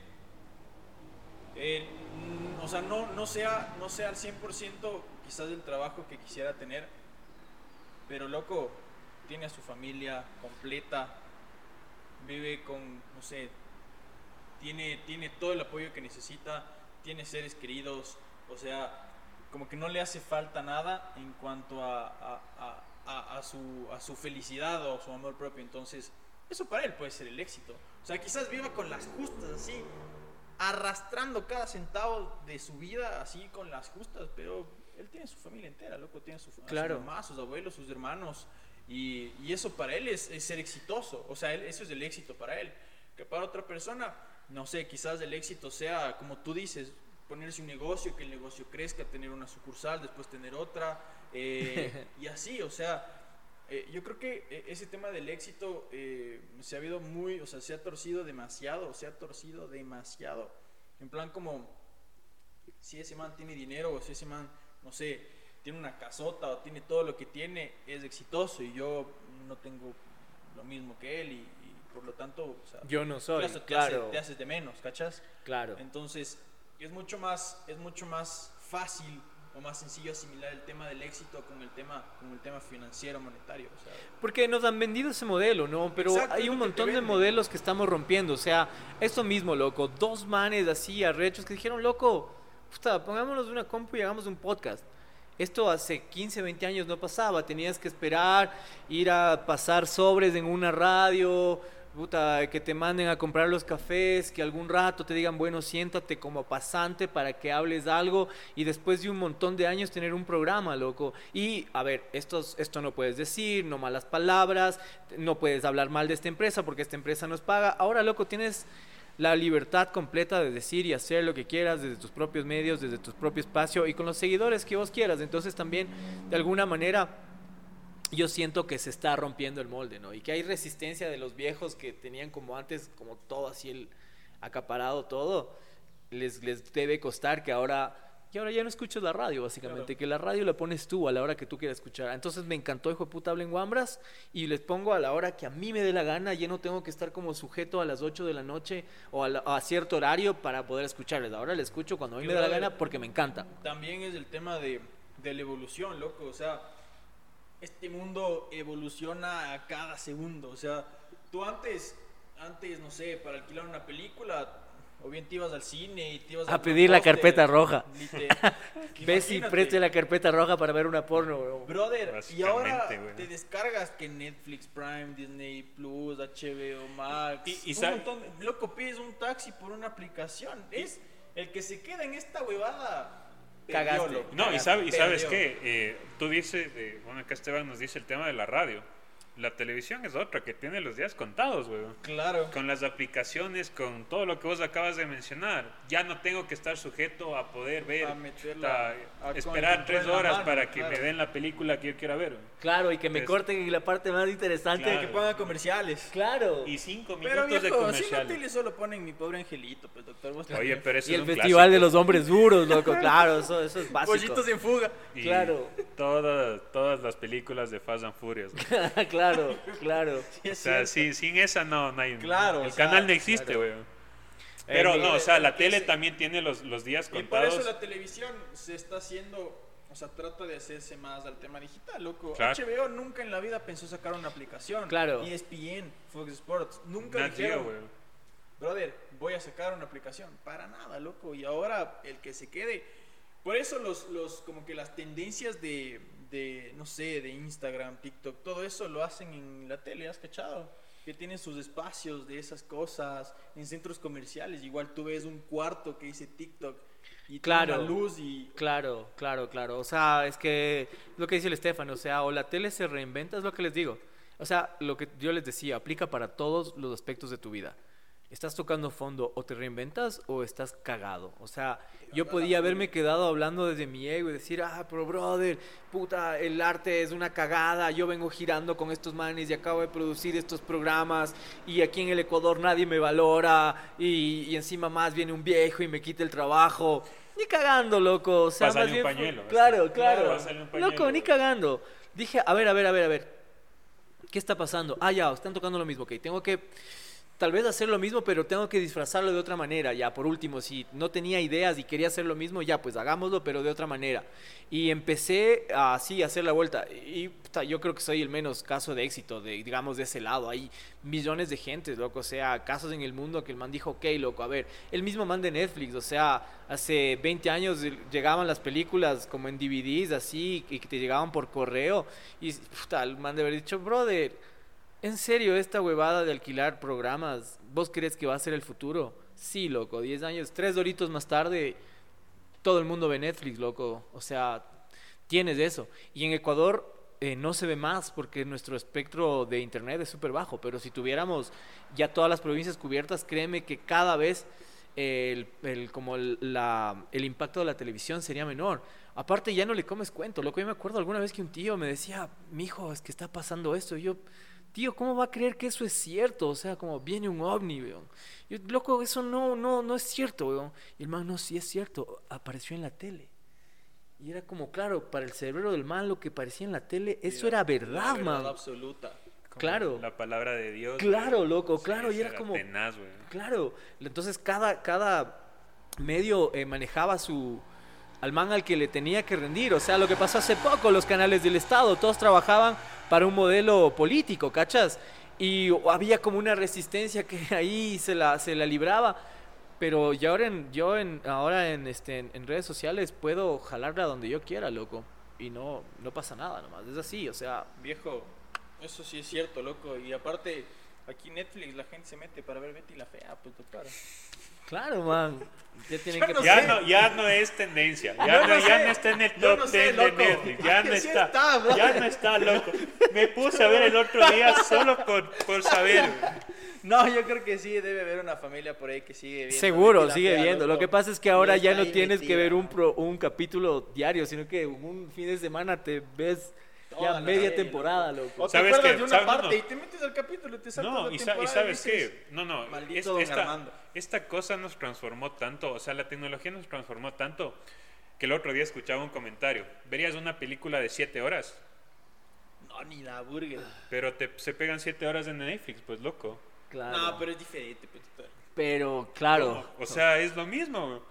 mm, o sea, no, no, sea, no sea al 100% quizás del trabajo que quisiera tener, pero loco, tiene a su familia completa, vive con, no sé, tiene, tiene todo el apoyo que necesita, tiene seres queridos, o sea, como que no le hace falta nada en cuanto a, a, a- a- su, a su felicidad o a su amor propio. Entonces, eso para él puede ser el éxito. O sea, quizás viva con las justas, así, arrastrando cada centavo de su vida, así con las justas, pero él tiene su familia entera, loco, tiene su, Claro. su mamá, sus abuelos, sus hermanos, y, y eso para él es, es ser exitoso, o sea, él- eso es el éxito para él. Que para otra persona, no sé, quizás el éxito sea, como tú dices, ponerse un negocio, que el negocio crezca, tener una sucursal, después tener otra, eh, y así, o sea, eh, yo creo que eh, ese tema del éxito eh, se ha habido muy, o sea, se ha torcido demasiado, se ha torcido demasiado. En plan como, si ese man tiene dinero o si ese man, no sé, tiene una casota o tiene todo lo que tiene, es exitoso y yo no tengo lo mismo que él y por lo tanto, o sea, Yo no soy, te, claro. te haces de menos, ¿cachas? Claro. Entonces, es mucho más, es mucho más fácil o más sencillo asimilar el tema del éxito con el tema, con el tema financiero, monetario. O sea, Porque nos han vendido ese modelo, ¿no? Pero Exacto, hay un montón de modelos que estamos rompiendo. O sea, esto mismo, loco. Dos manes así, arrechos, que dijeron, loco, puta, pongámonos una compu y hagamos un podcast. Esto hace 15, 20 años no pasaba. Tenías que esperar, ir a pasar sobres en una radio, puta, que te manden a comprar los cafés, que algún rato te digan, bueno, siéntate como pasante para que hables algo y después de un montón de años tener un programa, loco. Y, a ver, esto, esto no puedes decir, no malas palabras, no puedes hablar mal de esta empresa porque esta empresa nos paga. Ahora, loco, tienes la libertad completa de decir y hacer lo que quieras desde tus propios medios, desde tu propio espacio y con los seguidores que vos quieras. Entonces también, de alguna manera, yo siento que se está rompiendo el molde, ¿no? Y que hay resistencia de los viejos que tenían como antes, como todo así, el acaparado todo, les, les debe costar que ahora, que ahora ya no escuches la radio, básicamente, Claro. que la radio la pones tú a la hora que tú quieras escuchar. Entonces me encantó, hijo de puta, hablen guambras, y les pongo a la hora que a mí me dé la gana, ya no tengo que estar como sujeto a las 8 de la noche o a, la- a cierto horario para poder escucharles. Ahora les escucho cuando a mí Y me da la gana porque me encanta. también es el tema de, de la evolución, loco. O sea, este mundo evoluciona a cada segundo. O sea, tú antes, antes, no sé, para alquilar una película, o bien te ibas al cine y te ibas A al pedir la carpeta roja. Ves y preste la carpeta roja para ver una porno, bro. Brother, y ahora te descargas que Netflix, Prime, Disney Plus, HBO Max. Y- y un sabe- montón, loco, pides un taxi por una aplicación. Es el que se queda en esta huevada. Cagaste. No, y, sabe- y sabes qué, Eh, tú dices, eh, bueno, acá Esteban nos dice el tema de la radio. La televisión es otra que tiene los días contados, güey. Claro. Con las aplicaciones, con todo lo que vos acabas de mencionar, ya no tengo que estar sujeto a poder ver, A meterla- hasta a- con esperar tres horas mano, para que claro. me den la película que yo quiera ver. Claro, y que me corten la parte más interesante. Claro. Que pongan comerciales. Claro. Y cinco Pero minutos de viejo, si no solo ponen mi pobre angelito, pues doctor. vos Oye, pero eso Y es el un festival clásico. de los hombres duros, loco. Claro, eso, eso es básico. Pollitos en fuga. Y claro. Todas, todas las películas de Fast and Furious. güey. Claro, claro. Sí, O sea, sin, sin esa no, no hay. Claro, El o sea, canal no existe, claro. güey. Pero Eh, no, o sea, la tele se- también tiene los, los días Y por contados. eso la televisión se está haciendo, o sea, trata de hacerse más al tema digital, loco. Claro. HBO nunca en la vida pensó sacar una aplicación. Claro. ESPN, Fox Sports, nunca Geo, dijeron, güey. brother, voy a sacar una aplicación. Para nada, loco. Y ahora el que se quede. Por eso los, los como que las tendencias de, de, no sé, de Instagram, TikTok, todo eso lo hacen en la tele, ¿has cachado? Que tienen sus espacios de esas cosas en centros comerciales. Igual tú ves un cuarto que dice TikTok y Claro. luz y Claro, claro, claro. O sea, es que lo que dice el Estefano, o sea, o la tele se reinventa, es lo que les digo. O sea, lo que yo les decía, aplica para todos los aspectos de tu vida. ¿Estás tocando fondo o te reinventas o estás cagado? O sea, yo podía haberme quedado hablando desde mi ego y decir, ah, pero brother, puta, el arte es una cagada, yo vengo girando con estos manes y acabo de producir estos programas y aquí en el Ecuador nadie me valora y, y encima más viene un viejo y me quita el trabajo. Ni cagando, loco. O sea, Pásale más un bien pañuelo. Claro, Claro, claro. pásale un pañuelo, Loco, ni cagando. Dije, a ver, a ver, a ver, a ver. ¿Qué está pasando? Ah, ya, están tocando lo mismo. Ok, tengo que tal vez hacer lo mismo, pero tengo que disfrazarlo de otra manera. Ya, por último, si no tenía ideas y quería hacer lo mismo, ya, pues hagámoslo, pero de otra manera. Y empecé así a hacer la vuelta. Y yo creo que soy el menos caso de éxito, de, digamos, de ese lado. Hay millones de gente, loco. O sea, casos en el mundo que el man dijo, ok, loco, a ver, el mismo man de Netflix, o sea, hace 20 años llegaban las películas como en DVDs, así, y que te llegaban por correo. Y puta, el man de haber dicho, brother. ¿En serio esta huevada de alquilar programas? ¿Vos crees que va a ser el futuro? Sí, loco, 10 años, 3 doritos más tarde, todo el mundo ve Netflix, loco. O sea, tienes eso. Y en Ecuador eh, no se ve más porque nuestro espectro de internet es súper bajo, pero si tuviéramos ya todas las provincias cubiertas, créeme que cada vez el, el- como el, la- el impacto de la televisión sería menor. Aparte ya no le comes cuento, loco. Yo me acuerdo alguna vez que un tío me decía, mijo, es que está pasando esto. Y yo, tío, ¿cómo va a creer que eso es cierto? O sea, como viene un ovni, weón. Yo, loco, eso no, no, no es cierto, weón. Y el man, no, sí es cierto, apareció en la tele. Y era como, claro, para el cerebro del man lo que parecía en la tele, eso era verdad, La man. absoluta. Como Claro. La palabra de Dios. Claro, güey. loco, Sí, claro, y eso era como- tenaz. Claro, entonces cada, cada medio eh, manejaba su al man al que le tenía que rendir. O sea, lo que pasó hace poco, los canales del Estado, todos trabajaban para un modelo político, ¿cachas? Y había como una resistencia que ahí se la, se la libraba. Pero yo ahora en, yo en, ahora en, este, en redes sociales puedo jalarla donde yo quiera, loco. Y no, no pasa nada nomás. Es así, o sea, Viejo, eso sí es cierto, loco. Y aparte, aquí Netflix la gente se mete para ver Betty la Fea, pues claro. Claro, man. Ya tienen Yo que no Ya no, ya no es tendencia. Ya, no, no ya sé. no está en el top no sé, 10 de. Netflix. Ya no sí está. ya no está, loco. Me puse a ver el otro día solo por, por saber. No, yo creo que sí, debe haber una familia por ahí que sigue viendo. Seguro, sigue Fea, viendo. Lo que pasa es que ahora ya no tienes que ver un, pro- un capítulo diario, sino que un fin de semana te ves ya la media serie, temporada, loco. loco. O te ¿Sabes acuerdas qué? de una ¿Sabes? No, parte no. y te metes al capítulo y te saltas No, la y, sa- y temporada sabes dices, qué, no, no, "Maldito es- don esta, Armando". esta cosa nos transformó tanto, o sea, la tecnología nos transformó tanto que el otro día escuchaba un comentario. Verías una película de 7 horas, No, ni la burger. pero te, se pegan 7 horas en Netflix, pues loco. Claro. No, pero es diferente, pues. Pero, claro. ¿Cómo? O sea, es lo mismo.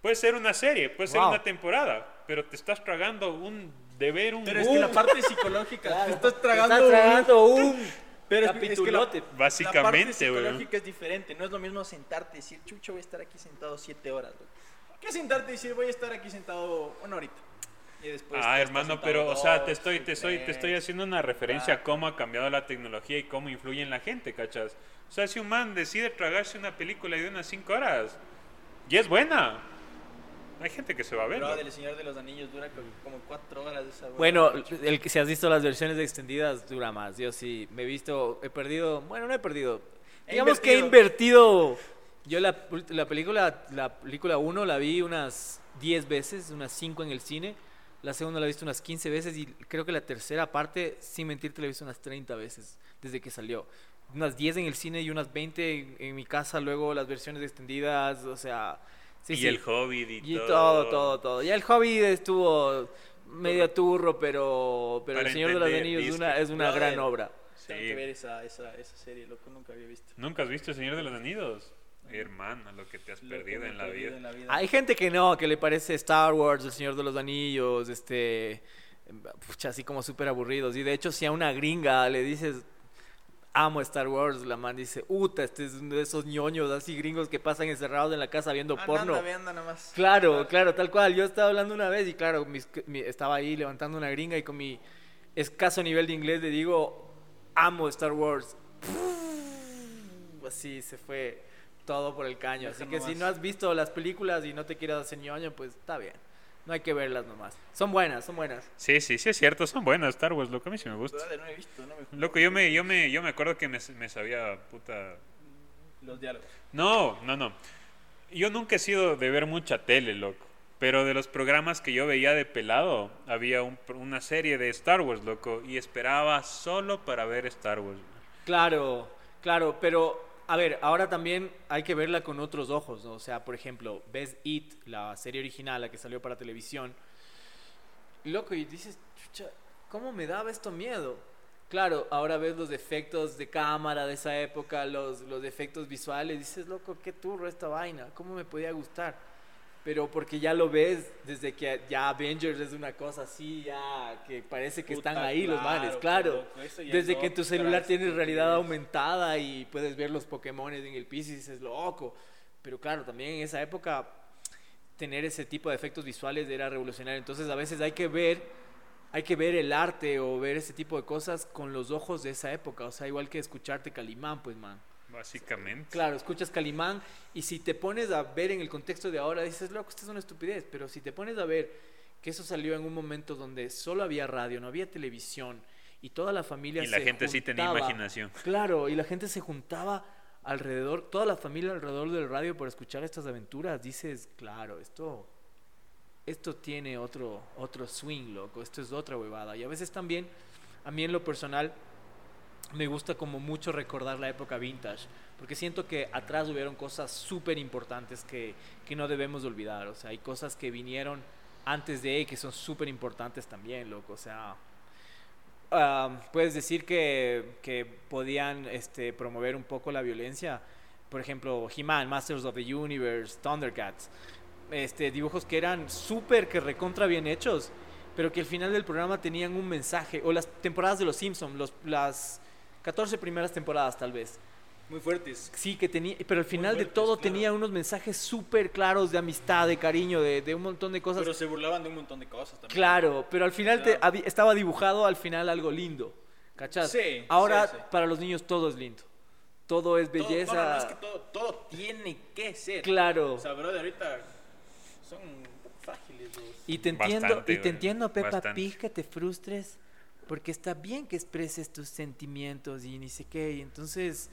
Puede ser una serie, puede ser Wow. una temporada, pero te estás tragando un deber, un Pero es que la parte psicológica, te estás tragando. Estás tragando un Pero es que- es que la- capitulote. La parte Básicamente, güey. psicológica es diferente. No es lo mismo sentarte y decir, chucho, voy a estar aquí sentado siete horas. loco. Que sentarte y decir, voy a estar aquí sentado una horita. Y después. Ah, hermano, pero, sentado o sea, dos, te estoy, te estoy, te estoy haciendo una referencia a cómo ha cambiado la tecnología y cómo influye en la gente, ¿cachas? O sea, si un man decide tragarse una película de unas 5 horas, y es buena, hay gente que se va a ver. Pero ¿no? del Señor de los Anillos dura co- como cuatro horas esa. Bueno, el que si has visto las versiones extendidas dura más. Yo sí me he visto, he perdido, bueno, no he perdido. He Digamos que he invertido. Yo la, la película la película 1 la vi unas 10 veces, unas 5 en el cine. La segunda la he visto unas 15 veces y creo que la tercera parte, sin mentirte, la he visto unas 30 veces desde que salió. Unas 10 en el cine y unas 20 en, en mi casa, luego las versiones extendidas, o sea... sí, y sí. el Hobbit y, Y todo, todo, todo. Ya el hobby estuvo medio turro, pero, pero Para El Señor de los Anillos es una, es una gran obra. Tengo Sí. que ver esa, esa, esa serie, loco, nunca había visto. ¿Nunca has visto El Señor de los Anillos? Hermano, lo que te has perdido me he en la perdido vida. en la vida. Hay gente que no, que le parece Star Wars, El Señor de los Anillos, este, pucha, así como súper aburridos. Y de hecho, si a una gringa le dices, amo Star Wars, la man dice, uta, este es uno de esos ñoños así gringos que pasan encerrados en la casa viendo Ah, porno. Anda, ve, anda nomás. Claro, claro, tal cual. Yo estaba hablando una vez y claro, mis- mi- estaba ahí levantando una gringa y con mi escaso nivel de inglés le digo, amo Star Wars. Así se fue todo por el caño. Así que si no has visto las películas y no te quieres hacer ñoño, pues está bien. No hay que verlas nomás. Son buenas, son buenas. Sí, sí, sí es cierto, son buenas Star Wars, loco, a mí sí me gusta. No he visto, no me Loco, yo me, yo me, yo me acuerdo que me, me sabía, puta... los diálogos. No, no, no. Yo nunca he sido de ver mucha tele, loco. Pero de los programas que yo veía de pelado, había un- una serie de Star Wars, loco. Y esperaba solo para ver Star Wars. Claro, claro, pero a ver, ahora también hay que verla con otros ojos, ¿no? O sea, por ejemplo, ves It, la serie original, la que salió para televisión, loco, y dices, chucha, ¿cómo me daba esto miedo? Claro, ahora ves los efectos de cámara de esa época, los, los efectos visuales, dices, loco, qué turro esta vaina, ¿cómo me podía gustar? Pero porque ya lo ves desde que ya Avengers es una cosa así, ya que parece que están ahí los manes, claro. Desde es que en tu celular tienes realidad aumentada y puedes ver los Pokémon en el piso y dices, loco. Pero claro, también en esa época tener ese tipo de efectos visuales era revolucionario. Entonces a veces hay que ver, hay que ver el arte o ver ese tipo de cosas con los ojos de esa época. O sea, igual que escucharte Calimán, pues man. Básicamente. Claro, escuchas Calimán y si te pones a ver en el contexto de ahora, dices, loco, esto es una estupidez. Pero si te pones a ver que eso salió en un momento donde solo había radio, no había televisión y toda la familia Y la se gente sí tenía imaginación. Claro, y la gente se juntaba alrededor, toda la familia alrededor del radio por escuchar estas aventuras. Dices, claro, esto, esto tiene otro, otro swing, loco, esto es otra huevada. Y a veces también, a mí en lo personal, me gusta como mucho recordar la época vintage, porque siento que atrás hubieron cosas súper importantes que, que no debemos olvidar, o sea, hay cosas que vinieron antes de y que son súper importantes también, loco, o sea, ah, puedes decir que, que podían este, promover un poco la violencia, por ejemplo, He-Man, Masters of the Universe, Thundercats, este, dibujos que eran súper que recontra bien hechos, pero que al final del programa tenían un mensaje, o las temporadas de Los Simpsons, los, las 14 primeras temporadas tal vez. Muy fuertes. Sí, que tenía, pero al final de todo claro. tenía unos mensajes súper claros de amistad, de cariño, de, de un montón de cosas. Pero se burlaban de un montón de cosas también. Claro, pero al final Claro. estaba dibujado al final algo lindo. ¿Cachas? Sí, Ahora sí, sí. para los niños todo es lindo. Todo es Todo- belleza. no, no, es que todo, todo tiene que ser. Claro. O sea, bro, de ahorita son frágiles los... Y te entiendo, Bastante, y te entiendo, Peppa bastante. Pig, que te frustres, porque está bien que expreses tus sentimientos y ni sé qué, y entonces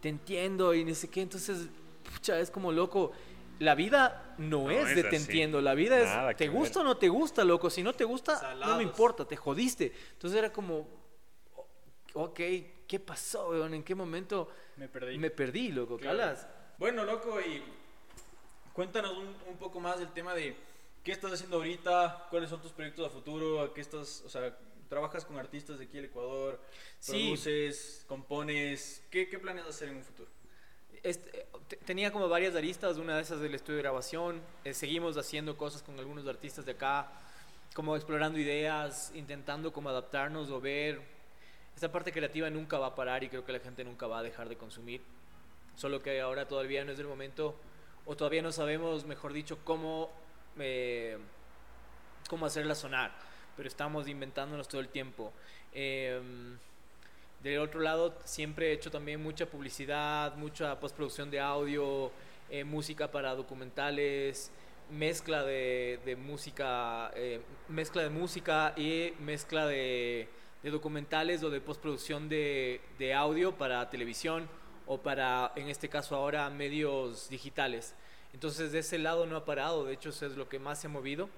te entiendo y ni sé qué, entonces, pucha, es como loco. La vida no, No es es de te así. entiendo, la vida Nada es te gusta ver. o no te gusta, loco, si no te gusta, no me importa, te jodiste. Entonces era como, ok, ¿qué pasó, weón? ¿En qué momento Me perdí. me perdí, loco? Claro. ¿Calas? Bueno, loco, y cuéntanos un, un poco más del tema de qué estás haciendo ahorita, cuáles son tus proyectos a futuro, a qué estás, o sea, trabajas con artistas de aquí del Ecuador, Sí. produces, compones, ¿qué, qué planeas hacer en un futuro? Este, te- tenía como varias aristas, una de esas del estudio de grabación. eh, seguimos haciendo cosas con algunos artistas de acá, como explorando ideas, intentando como adaptarnos o ver. Esta parte creativa nunca va a parar y creo que la gente nunca va a dejar de consumir. Solo que ahora todavía no es el momento, o todavía no sabemos, mejor dicho, cómo, eh, cómo hacerla sonar. Pero estamos inventándonos todo el tiempo. Em, del otro lado, siempre he hecho también mucha publicidad, mucha postproducción de audio, eh, música para documentales, mezcla de, música, eh, mezcla de música y mezcla de, de documentales o de postproducción de, de audio para televisión o para, en este caso ahora, medios digitales. Entonces, de ese lado no ha parado, de hecho, eso es lo que más se ha movido.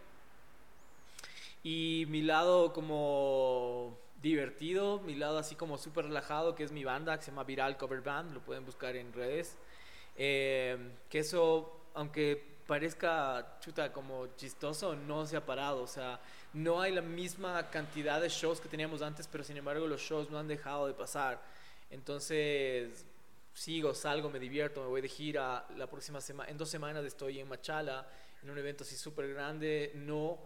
Y mi lado como divertido, mi lado así como súper relajado, que es mi banda, que se llama Viral Cover Band, lo pueden buscar en redes. Eh, que eso, aunque parezca chuta como chistoso, no se ha parado. O sea, no hay la misma cantidad de shows que teníamos antes, pero sin embargo los shows no han dejado de pasar. Entonces, sigo, salgo, me divierto, me voy de gira. La próxima semana, en dos semanas estoy en Machala, en un evento así súper grande, no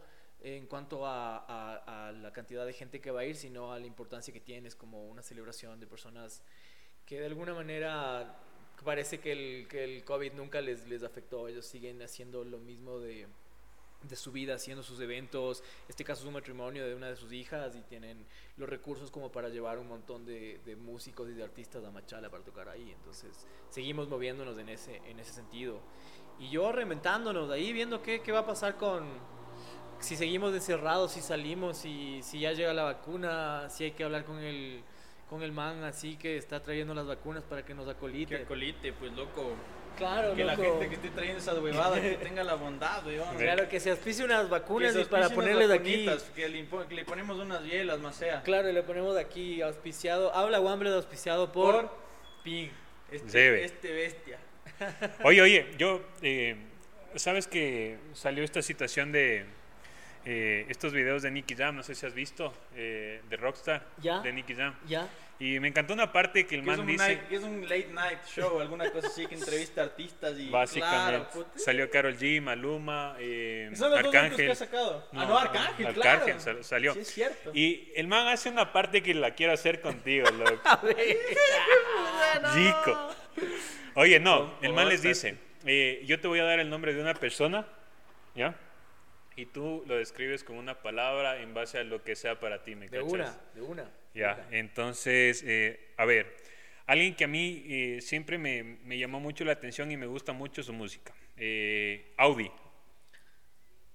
en cuanto a, a- a la cantidad de gente que va a ir, sino a la importancia que tiene, es como una celebración de personas que de alguna manera parece que el, que el COVID nunca les, les afectó, ellos siguen haciendo lo mismo de, de su vida, haciendo sus eventos, este caso es un matrimonio de una de sus hijas y tienen los recursos como para llevar un montón de, de músicos y de artistas a Machala para tocar ahí, entonces seguimos moviéndonos en ese, en ese sentido. Y yo reventándonos ahí, viendo qué, qué va a pasar con, si seguimos encerrados, si salimos, si, si ya llega la vacuna, si hay que hablar con el, con el man así que está trayendo las vacunas para que nos acolite. Que acolite, pues loco. Claro, Que la gente que esté trayendo esas huevadas, que tenga la bondad, weón. Claro, que se auspicie unas vacunas y para ponerles unas aquí. Que le, impo- que le ponemos unas bielas, más sea. Claro, y le ponemos aquí auspiciado. Habla Wamble de auspiciado por. Por Ping. Este, este bestia. Oye, oye, yo, eh, ¿sabes que salió esta situación de eh, estos videos de Nicky Jam? No sé si has visto, eh, de Rockstar, Ya. de Nicky Jam. ¿Ya? Y me encantó una parte que el es, man un dice, night- es un late night show, alguna cosa así que entrevista artistas y. básicamente, Claro, salió Carol G, Maluma, eh, Son los dos únicos que Arcángel. ha sacado. No, ah, no, Arcángel, Arcángel claro. salió. Sí, es cierto. Y el man hace una parte que la quiero hacer contigo, loco. Chico. Oye, no, el man les dice, eh, yo te voy a dar el nombre de una persona, ¿ya? Y tú lo describes con una palabra en base a lo que sea para ti, ¿me De cachas? una, de una. Ya, entonces, eh, a ver, alguien que a mí eh, siempre me, me llamó mucho la atención y me gusta mucho su música, eh, Audi.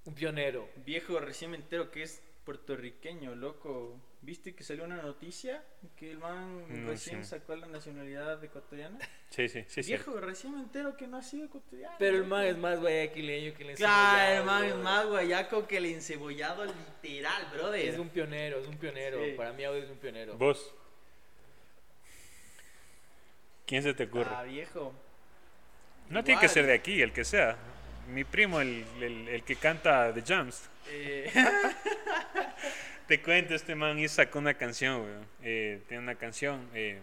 Un pionero. Viejo recién me entero que es puertorriqueño, loco. ¿Viste que salió una noticia? Que el man No recién sacó la nacionalidad ecuatoriana. Sí, sí, sí, sí. Viejo, recién me entero que no ha sido ecuatoriano. Pero el man es más guayaquileño que el Claro, el encebollado, man es más guayaco que el encebollado literal, brother. Es un pionero, es un pionero. Sí. Para mí Audio es un pionero. Vos. ¿Quién se te ocurre? Ah, viejo. no tiene que ser de aquí, el que sea. Mi primo, el, el- el que canta The Jams. Eh, Te cuento, este man y sacó una canción, weón. Eh, tiene una canción. eh,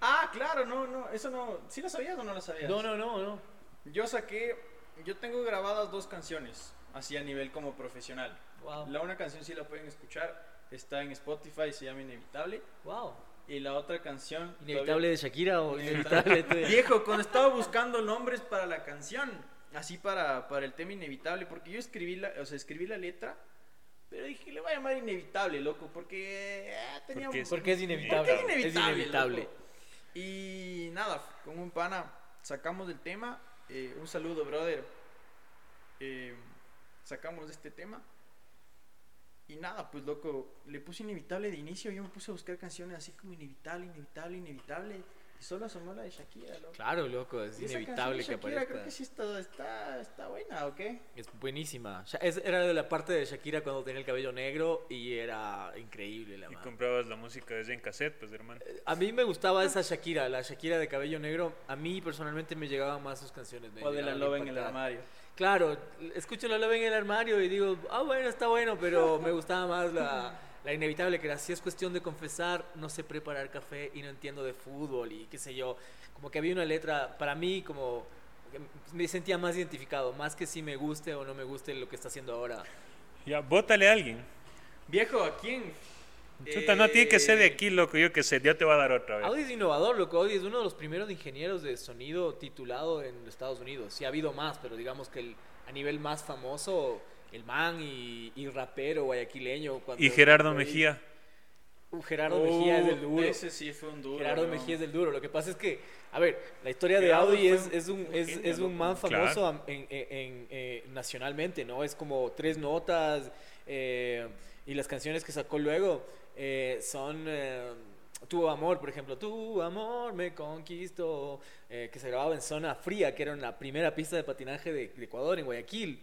ah, claro, no, no, eso no. ¿Sí lo sabías o no lo sabías? No, no, no, no. Yo saqué, yo tengo grabadas dos canciones, así a nivel como profesional. Wow. La una canción sí la pueden escuchar, está en Spotify, se llama Inevitable. Wow. Y la otra canción... ¿Inevitable de Shakira o Inevitable. inevitable de... Viejo, cuando estaba buscando nombres para la canción, así para, para el tema Inevitable, porque yo escribí la, o sea, escribí la letra, pero dije, le voy a llamar Inevitable, loco, porque eh, tenía Porque Porque es inevitable. porque es inevitable. Es inevitable. Y nada, con un pana sacamos del tema. eh, un saludo, brother. Eh, sacamos de este tema. Y nada, pues loco, le puse inevitable de inicio. Yo me puse a buscar canciones así como inevitable, inevitable, inevitable. Y solo asomó la de Shakira, loco. Claro, loco, es inevitable que canción de Shakira aparezca. creo que sí está, está, está buena, ¿o qué? Es buenísima. Es- era de la parte de Shakira cuando tenía el cabello negro y era increíble la y man. comprabas la música desde en cassette, pues, hermano. A mí me gustaba esa Shakira, la Shakira de cabello negro. A mí personalmente me llegaban más sus canciones. me O de la loba en el armario. Claro, escucho la loba en el armario y digo, ah, bueno, está bueno, pero me gustaba más la, la inevitable, que era, si es cuestión de confesar, no sé preparar café y no entiendo de fútbol y qué sé yo. Como que había una letra, para mí, como me sentía más identificado, más que si me guste o no me guste lo que está haciendo ahora. Ya, bótale a alguien. Viejo, ¿a quién? Chuta, no tiene que ser de Eh, aquí, loco. Yo que sé, yo te voy a dar otra vez. Audi es innovador, loco. Audi es uno de los primeros ingenieros de sonido titulado en Estados Unidos. Sí ha habido más, pero digamos que el, a nivel más famoso, el man y, y rapero guayaquileño. cuando- Y Gerardo Mejía. Uh, Gerardo Mejía es del duro. Ese sí fue un duro. Gerardo. Mejía es del duro. Lo que pasa es que, a ver, la historia de Audi es, un- es un, un es, un man famoso am- en- en- en, eh, nacionalmente, ¿no? Es como tres notas eh, y las canciones que sacó luego eh, son... eh, tu amor, por ejemplo, tu amor me conquistó, eh, que se grababa en Zona Fría, que era la primera pista de patinaje de, de Ecuador, en Guayaquil,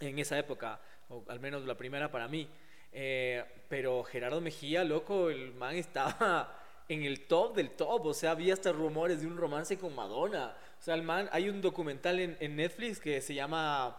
en esa época, o al menos la primera para mí. Eh, pero Gerardo Mejía, loco, el man estaba en el top del top, o sea, había hasta rumores de un romance con Madonna. O sea, el man, hay un documental en, en Netflix que se llama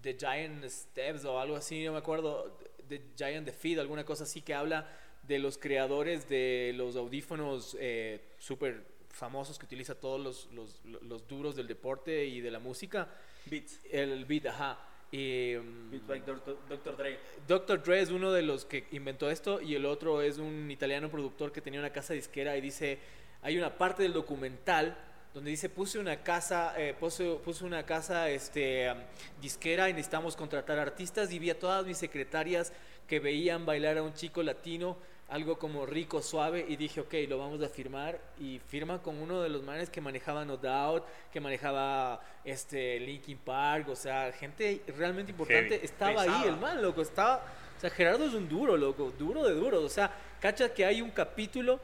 The Giant Steps o algo así, no me acuerdo, The Giant Defeat, alguna cosa así que habla de los creadores de los audífonos eh, súper famosos que utiliza todos los, los, los duros del deporte y de la música. Beats. El beat, ajá. Y, Beats by Dr. Dr. Dre. Dr. Dre es uno de los que inventó esto y el otro es un italiano productor que tenía una casa disquera y dice, hay una parte del documental donde dice, puse una casa, eh, puse, puse una casa este, um, disquera y necesitamos contratar artistas y vi a todas mis secretarias que veían bailar a un chico latino, algo como rico, suave, y dije, ok, lo vamos a firmar. Y firma con uno de los manes que manejaba No Doubt, que manejaba este, Linkin Park, o sea, gente realmente importante. Heavy. Estaba ahí el man, loco, estaba... O sea, Gerardo es un duro, loco, duro de duro. O sea, cacha que hay un capítulo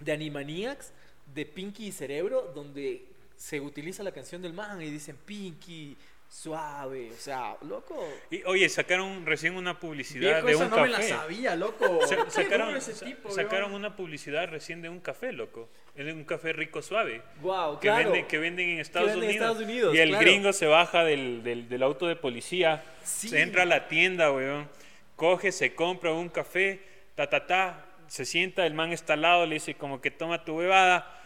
de Animaniacs de Pinky y Cerebro donde se utiliza la canción del man y dicen Pinky, suave, o sea, loco. Y, oye, sacaron recién una publicidad Viejo, de un no café. me la sabía, loco. Sa- sacaron ese tipo, sacaron una publicidad recién de un café, loco. Es un café rico suave. Wow, Que, claro. venden, que venden en Estados, venden en Unidos. Estados Unidos, Y el claro. gringo se baja del, del, del auto de policía, Sí. se entra a la tienda, weón. Coge, se compra un café, ta, ta, ta. Se sienta, el man está al lado, le dice como que toma tu bebada.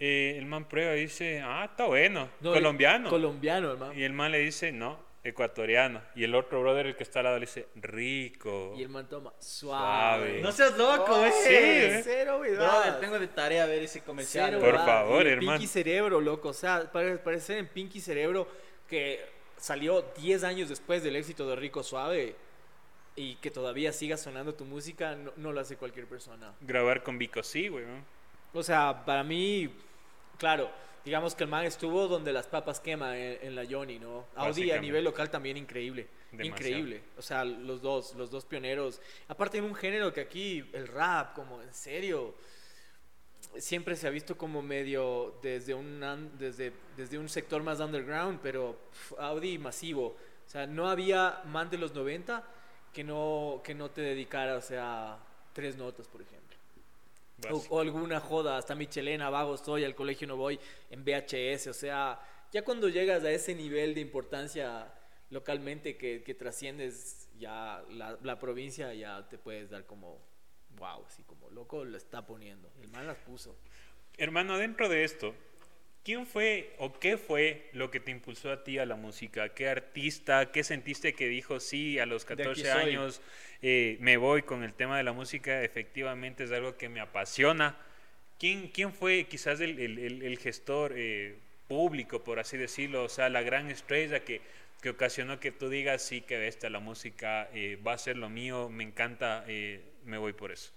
Eh, el man prueba y dice, ah, está bueno, No, colombiano. Colombiano, hermano. y el man le dice, no, ecuatoriano. Y el otro brother, el que está al lado, le dice, rico. Y el man toma Suave. suave. No seas loco, Oh, eh. Sí, eh. Cero, Brother, tengo de tarea ver ese comercial. Cero, Por weón. ¿verdad? favor, Y el hermano. Pinky Cerebro, loco. O sea, pare- parece en Pinky Cerebro que salió 10 años después del éxito de Rico Suave y que todavía siga sonando tu música, no, no lo hace cualquier persona. Grabar con Vico, sí, weón. O sea, para mí, claro, digamos que el man estuvo donde las papas queman en, en la Johnny, ¿no? Audi a nivel local también increíble. Demasiado. Increíble. O sea, los dos, los dos pioneros. Aparte en un género que aquí, el rap, como en serio, siempre se ha visto como medio desde un, desde, desde un sector más underground, pero Audi masivo. O sea, no había man de los 90 que no, que no te dedicara, o sea, tres notas, por ejemplo. O, o alguna joda, hasta Michelena, vago soy, al colegio no voy, en VHS, o sea, ya cuando llegas a ese nivel de importancia localmente que, que trasciendes ya la, la provincia, ya te puedes dar como, wow, así como loco lo está poniendo. El man las puso. Hermano, dentro de esto, ¿quién fue o qué fue lo que te impulsó a ti a la música? ¿Qué artista? ¿Qué sentiste que dijo sí a los De aquí 14 soy"? años? eh, me voy con el tema de la música, efectivamente es algo que me apasiona. ¿Quién, quién fue quizás el, el- el- el gestor eh, público, por así decirlo? O sea, la gran estrella que, que ocasionó que tú digas, sí, que esta la música eh, va a ser lo mío, me encanta, me voy por eso.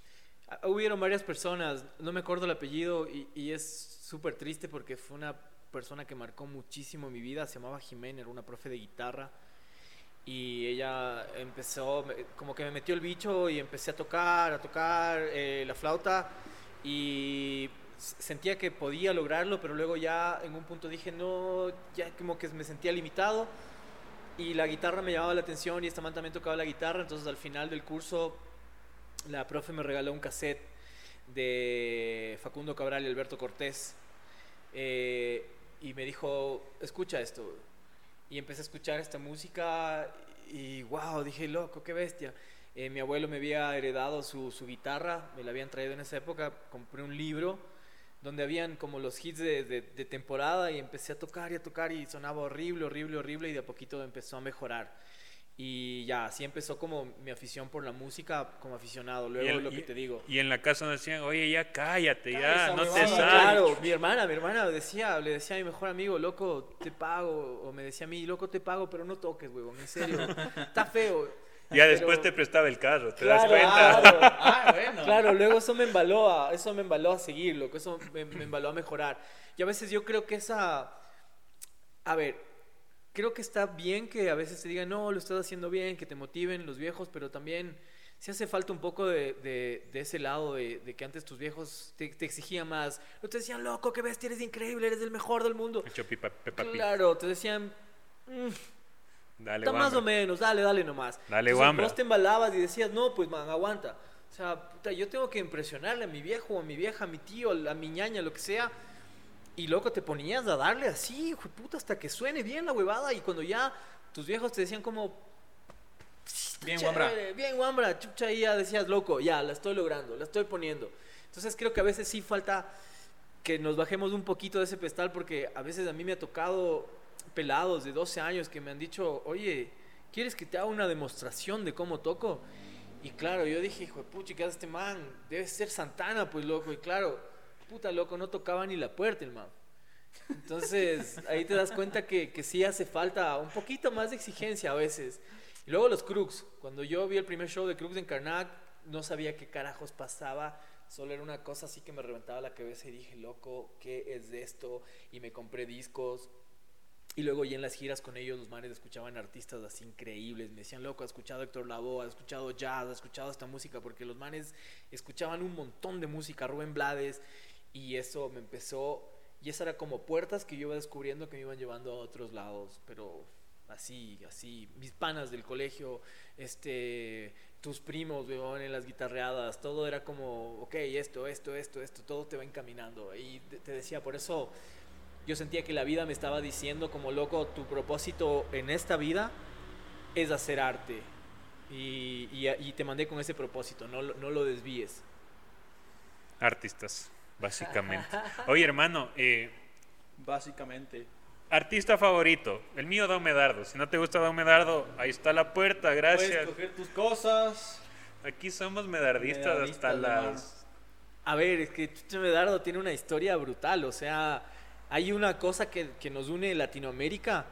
Ah, Hubieron varias personas, no me acuerdo el apellido y, y es súper triste porque fue una persona que marcó muchísimo mi vida, se llamaba Jimena, era una profe de guitarra y ella empezó, como que me metió el bicho y empecé a tocar, a tocar eh, la flauta y sentía que podía lograrlo, pero luego ya en un punto dije, no, ya como que me sentía limitado y la guitarra me llamaba la atención y esta man también tocaba la guitarra, entonces al final del curso la profe me regaló un cassette de Facundo Cabral y Alberto Cortés eh, y me dijo, escucha esto. Y empecé a escuchar esta música y wow, dije, loco, qué bestia. Eh, mi abuelo me había heredado su, su guitarra, me la habían traído en esa época, compré un libro donde habían como los hits de, de- de temporada y empecé a tocar y a tocar y sonaba horrible, horrible, horrible y de a poquito empezó a mejorar. Y ya, así empezó como mi afición por la música como aficionado. Luego el- lo que te digo. Y en la casa nos decían, oye, ya cállate, ya, no te huevada". sales. Claro, mi hermana, mi hermana decía, le decía a mi mejor amigo, loco, te pago, o me decía a mí, loco, te pago, pero no toques, huevón, en serio, está feo. Ya después te prestaba el carro, ¿te Claro, das cuenta? Claro, Ah, bueno. claro, luego eso me embaló a, eso me embaló a seguir, loco, eso me, me embaló a mejorar. Y a veces yo creo que esa, a ver, creo que está bien que a veces te digan, no, lo estás haciendo bien, que te motiven los viejos, pero también sí hace falta un poco de, de- de ese lado de, de que antes tus viejos te, te exigían más. No te decían, loco, qué bestia, eres increíble, eres el mejor del mundo. Pipa-. Claro, te decían, "Mm, Dale, está más o menos, dale, dale nomás. Dale, Entonces. Vos te embalabas y decías, no, pues man, aguanta. O sea, puta, yo tengo que impresionarle a mi viejo, a mi vieja, a mi tío, a mi ñaña, lo que sea. Y loco, te ponías a darle así, hijo de puta, hasta que suene bien la huevada. Y cuando ya tus viejos te decían como... Bien, "Chévere, guambra". Bien, guambra, chucha, y ya decías, loco, ya, la estoy logrando, la estoy poniendo. Entonces creo que a veces sí falta que nos bajemos un poquito de ese pedestal porque a veces a mí me ha tocado pelados de 12 años que me han dicho, oye, ¿quieres que te haga una demostración de cómo toco? Y claro, yo dije, hijo de pucha, ¿qué hace este man? Debe ser Santana, pues loco. Y claro, puta loco, no tocaba ni la puerta el man. Entonces ahí te das cuenta que, que sí hace falta un poquito más de exigencia a veces. Y luego los Crux. Cuando yo vi el primer show de Crux en Karnak, no sabía qué carajos pasaba. Solo era una cosa así que me reventaba la cabeza y dije, loco, ¿qué es esto? Y me compré discos. Y luego ya en las giras con ellos los manes escuchaban artistas así increíbles. Me decían, loco, has escuchado Héctor Lavoe, has escuchado jazz, has escuchado esta música. Porque los manes escuchaban un montón de música, Rubén Blades. Y eso me empezó... Y esas eran como puertas que yo iba descubriendo que me iban llevando a otros lados. Pero así, así. Mis panas del colegio, este, tus primos, weón, en las guitarreadas. Todo era como, ok, esto, esto, esto, esto. Todo te va encaminando. Y te- decía, por eso yo sentía que la vida me estaba diciendo como loco, tu propósito en esta vida es hacer arte. Y, y- y te mandé con ese propósito, no, no lo desvíes. Artistas, básicamente. Oye, hermano, eh, Básicamente. artista favorito. El mío, Don Medardo. Si no te gusta Don Medardo, ahí está la puerta, Puedes gracias. coger tus cosas. Aquí somos medardistas Medardistas, hasta las... A ver, es que Chucho Medardo tiene una historia brutal, o sea, hay una cosa que, que nos une Latinoamérica,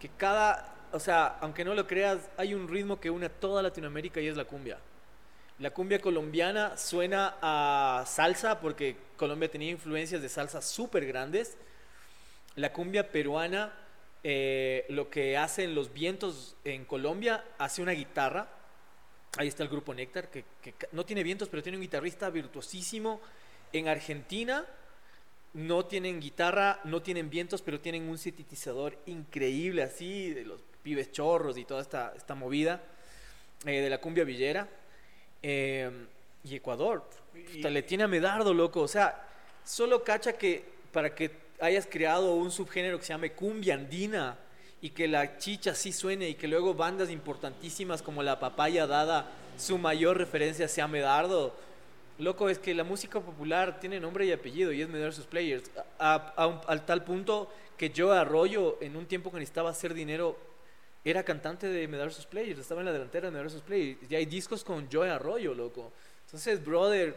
que cada, o sea, aunque no lo creas, hay un ritmo que une a toda Latinoamérica y es la cumbia. La cumbia colombiana suena a salsa porque Colombia tenía influencias de salsa súper grandes. La cumbia peruana, eh, lo que hacen los vientos en Colombia, hace una guitarra. Ahí está el grupo Néctar, que, no tiene vientos, pero tiene un guitarrista virtuosísimo. En Argentina no tienen guitarra, no tienen vientos, pero tienen un sintetizador increíble, así, de los pibes chorros y toda esta, esta movida, eh, de la cumbia villera. Eh, y Ecuador. Puta, le tiene a Medardo, loco. O sea, solo cacha que para que hayas creado un subgénero que se llame cumbia andina y que la chicha sí suene y que luego bandas importantísimas como la papaya dada su mayor referencia sea Medardo. Loco, es que la música popular tiene nombre y apellido y es Medardo sus players. A- a un- al tal punto que yo Arroyo, en un tiempo que necesitaba hacer dinero, era cantante de Medar sus Players, estaba en la delantera de Medar sus Players. Y hay discos con Joe Arroyo, loco. Entonces, brother,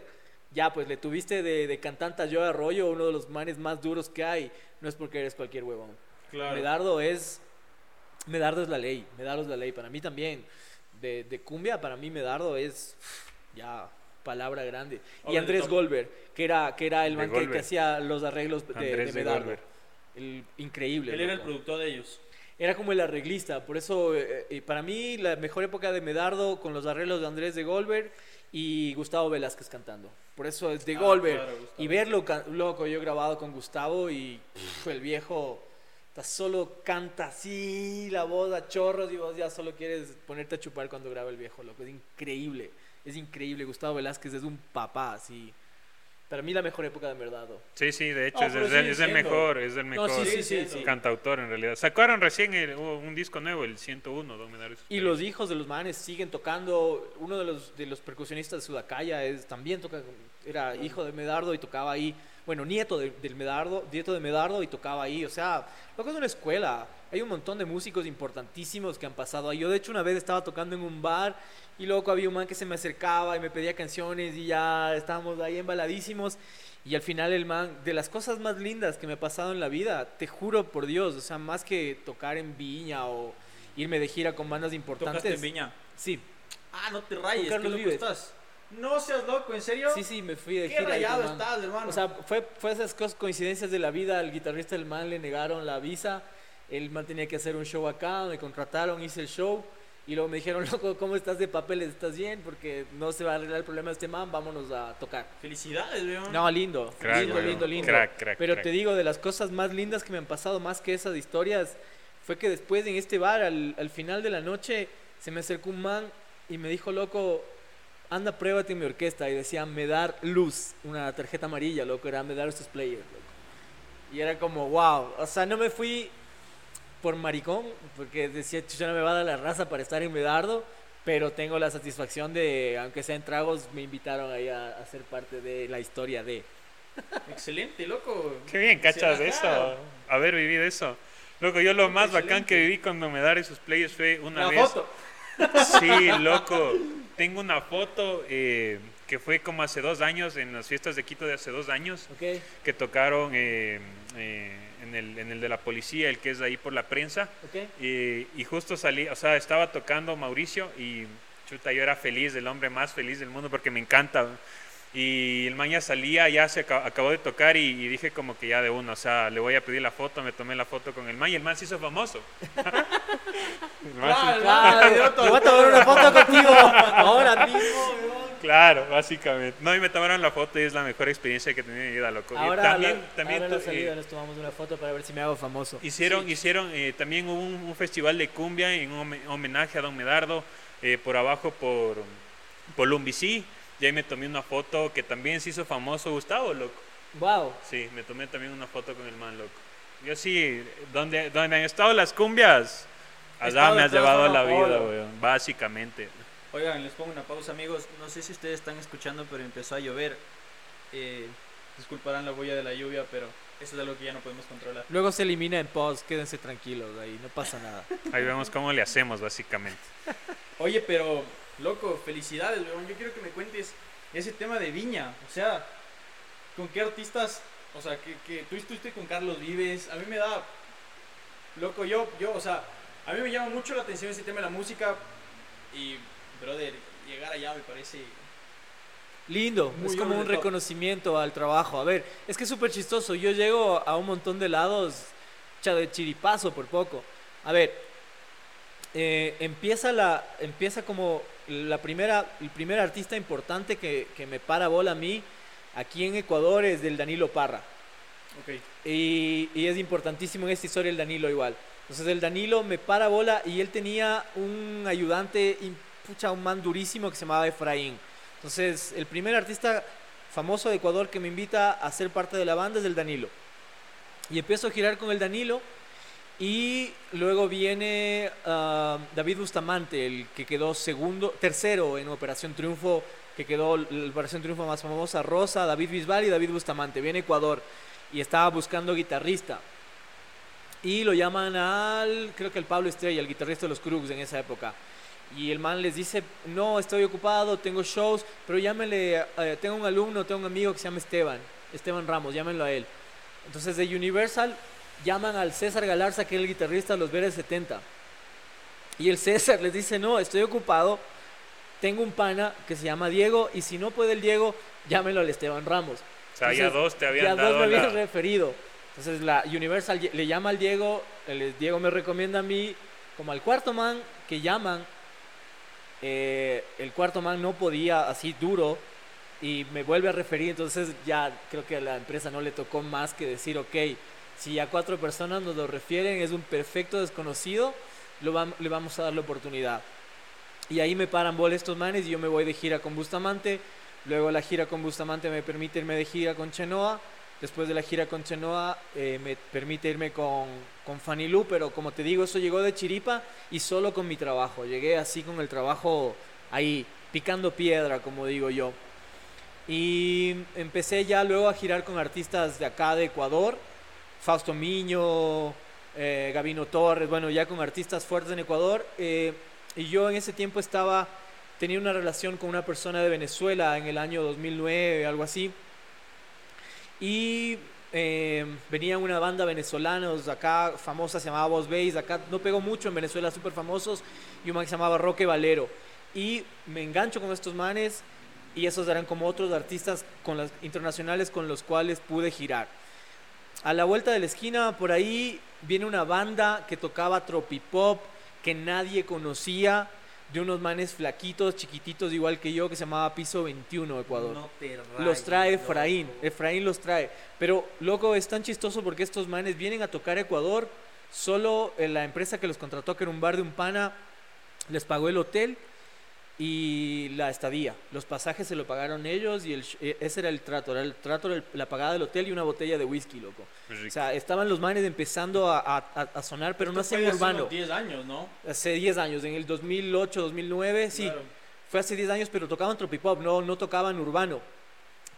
ya pues le tuviste de, de cantante a Joe Arroyo, uno de los manes más duros que hay. No es porque eres cualquier huevón. Medardo es. Medardo es la ley. Medardo es la ley. Para mí también. De, de cumbia, para mí Medardo es. Ya, palabra grande. Y Andrés. Goldberg, que era, que era el De man que, que hacía los arreglos de, de de Medardo. Goldberg. El, increíble. Él era el loco. productor de ellos. Era como el arreglista, por eso eh, eh, para mí la mejor época de Medardo con los arreglos de Andrés de Goldberg y Gustavo Velázquez cantando. Por eso es de Ah, Goldberg. claro, y verlo, loco, yo he grabado con Gustavo y pff, el viejo ta- solo canta así, la voz a chorros y vos ya solo quieres ponerte a chupar cuando graba el viejo, loco. Es increíble, es increíble. Gustavo Velázquez es un papá, así. Para mí la mejor época de Medardo. Sí, sí, de hecho es, es el, es mejor, es el mejor sí, sí, sí, siendo. sí. cantautor en realidad. Sacaron recién el- un disco nuevo, el 101, Don Y los hijos de los manes siguen tocando. Uno de los, de los percusionistas de Sudacaya es, también toca, era hijo de Medardo y tocaba ahí. Bueno, nieto de- del Medardo, nieto de Medardo y tocaba ahí. O sea, lo que es una escuela. Hay un montón de músicos importantísimos que han pasado ahí. Yo, de hecho, una vez estaba tocando en un bar y luego había un man que se me acercaba y me pedía canciones y ya estábamos ahí embaladísimos. Y al final el man, de las cosas más lindas que me ha pasado en la vida, te juro por Dios, o sea, más que tocar en Viña o irme de gira con bandas importantes. ¿Tocaste en Viña? Sí, Ah, no te rayes, qué loco estás. No seas loco, ¿en serio? sí, sí, me fui de Qué gira. ahí rayado estás, hermano. O sea, fue, fue esas cosas, coincidencias de la vida. Al guitarrista del man le negaron la visa. El man tenía que hacer un show acá, me contrataron, hice el show. Y luego me dijeron, loco, ¿cómo estás de papeles? ¿Estás bien? Porque no se va a arreglar el problema de este man, vámonos a tocar. Felicidades, weón. No, lindo, Crack, lindo, lindo, lindo. Crack, crack, Pero crack. te digo, de las cosas más lindas que me han pasado, más que esas historias, fue que después en este bar, al, al final de la noche, se me acercó un man y me dijo, loco, anda, pruébate en mi orquesta. Y decía, me dar luz, una tarjeta amarilla, loco, era me dar estos players, loco. Y era como, wow, o sea, no me fui por maricón, porque decía, chucha, no me va a dar la raza para estar en Medardo, pero tengo la satisfacción de, aunque sean tragos, me invitaron ahí a, a ser parte de la historia de... Excelente, loco. Qué bien, cachas Sí, de eso, haber vivido eso. Loco, yo lo más bacán Excelente. que viví con Domedar y sus players fue una La vez. foto. Sí, loco. Tengo una foto eh, que fue como hace dos años, en las fiestas de Quito de hace dos años, que tocaron eh, eh, en, el, en el de la policía, el que es ahí por la prensa. ¿Ok? Y, y justo salí, o sea, estaba tocando Mauricio y chuta, yo era feliz, el hombre más feliz del mundo porque me encanta. Y el man ya salía, ya se aca- acabó de tocar y, y dije como que ya de uno, o sea, le voy a pedir la foto, me tomé la foto con el man y el man se hizo famoso. Claro, yo voy a tomar una foto contigo ahora mismo, weón. Claro, básicamente. No, y me tomaron la foto y es la mejor experiencia que he tenido en mi vida, loco. Y Ahora, también, la, también ahora en la to- salida eh, nos tomamos una foto para ver si me hago famoso. hicieron, hicieron eh, también hubo un, un festival de cumbia en homenaje a Don Medardo eh, por abajo por, por Lumbicí. Y ahí me tomé una foto que también se hizo famoso Gustavo, loco. Wow. Sí, me tomé también una foto con el man, loco. Yo sí, donde, donde han estado las cumbias, allá me has llevado a la vida, weón, básicamente. Oigan, les pongo una pausa, amigos. No sé si ustedes están escuchando, pero empezó a llover. Eh, disculparán la huella de la lluvia, pero eso es algo que ya no podemos controlar. Luego se elimina en post, quédense tranquilos ahí, no pasa nada. Ahí vemos cómo le hacemos, básicamente. Oye, pero, loco, felicidades, weón. Yo quiero que me cuentes ese tema de Viña. O sea, ¿con qué artistas? O sea, que, que tú estuviste con Carlos Vives. A mí me da. Loco, yo, yo, o sea, a mí me llama mucho la atención ese tema de la música. Y, brother, llegar allá me parece. Lindo, Muy es como un top. reconocimiento al trabajo. A ver, es que es súper chistoso. Yo llego a un montón de lados, de chiripazo por poco. A ver, eh, empieza, la, empieza como la primera, el primer artista importante que, que me para bola a mí aquí en Ecuador es del Danilo Parra. Y, y es importantísimo en esta historia el Danilo igual. Entonces el Danilo me para bola y él tenía un ayudante, pucha, un man durísimo que se llamaba Efraín. Entonces, el primer artista famoso de Ecuador que me invita a ser parte de la banda es el Danilo. Y empiezo a girar con el Danilo y luego viene ah, David Bustamante, el que quedó segundo, tercero en Operación Triunfo, que quedó la Operación Triunfo más famosa, Rosa, David Bisbal y David Bustamante. Viene Ecuador y estaba buscando guitarrista. Y lo llaman al, creo que el Pablo Estrella, el guitarrista de los Krugs en esa época. Y el man les dice, no, estoy ocupado, tengo shows, pero llámenle, eh, tengo un alumno, tengo un amigo que se llama Esteban, Esteban Ramos, llámenlo a él. Entonces de Universal llaman al César Galarza, que es el guitarrista de los Veres 70. Y el César les dice, no, estoy ocupado, tengo un pana que se llama Diego, y si no puede el Diego, llámenlo al Esteban Ramos. O sea, ya dos te habían ya dado dos me habían la- referido. Entonces la Universal le llama al Diego, el Diego me recomienda a mí, como al cuarto man que llaman, eh, el cuarto man no podía así duro y me vuelve a referir, entonces ya creo que a la empresa no le tocó más que decir, ok, si ya cuatro personas nos lo refieren, es un perfecto desconocido, lo le vamos a dar la oportunidad. Y ahí me paran bola estos manes y yo me voy de gira con Bustamante. Luego la gira con Bustamante me permite irme de gira con Chenoa. Después de la gira con Chenoa eh, me permite irme con, con Fanny Lu, pero como te digo, eso llegó de chiripa y solo con mi trabajo. Llegué así con el trabajo ahí, picando piedra, como digo yo. Y empecé ya luego a girar con artistas de acá, de Ecuador. Fausto Miño, eh, Gabino Torres, bueno, ya con artistas fuertes en Ecuador. eh, y yo en ese tiempo estaba, tenía una relación con una persona de Venezuela en el año 2009, algo así. Y eh, venía una banda venezolana de acá famosa, se llamaba Voz Bass, acá no pegó mucho en Venezuela, súper famosos, y un man que se llamaba Roque Valero. Y me engancho con estos manes, y esos eran como otros artistas con las, internacionales con los cuales pude girar. A la vuelta de la esquina, por ahí, viene una banda que tocaba tropipop, que nadie conocía, de unos manes flaquitos, chiquititos, igual que yo, que se llamaba Piso 21 Ecuador. No te Los trae loco. Efraín, Efraín los trae. Pero, loco, es tan chistoso porque estos manes vienen a tocar Ecuador. Solo eh, la empresa que los contrató, que era un bar de un pana, les pagó el hotel y la estadía. Los pasajes se lo pagaron ellos y el, eh, ese era el trato. Era el trato, la pagada del hotel y una botella de whisky, loco. O sea, estaban los manes empezando a, a- a- a sonar, pero no hacían hace urbano. unos 10 años, ¿no? Hace 10 años, en el 2008, 2009, sí. Claro. Fue hace 10 años, pero tocaban tropipop, no, no tocaban urbano.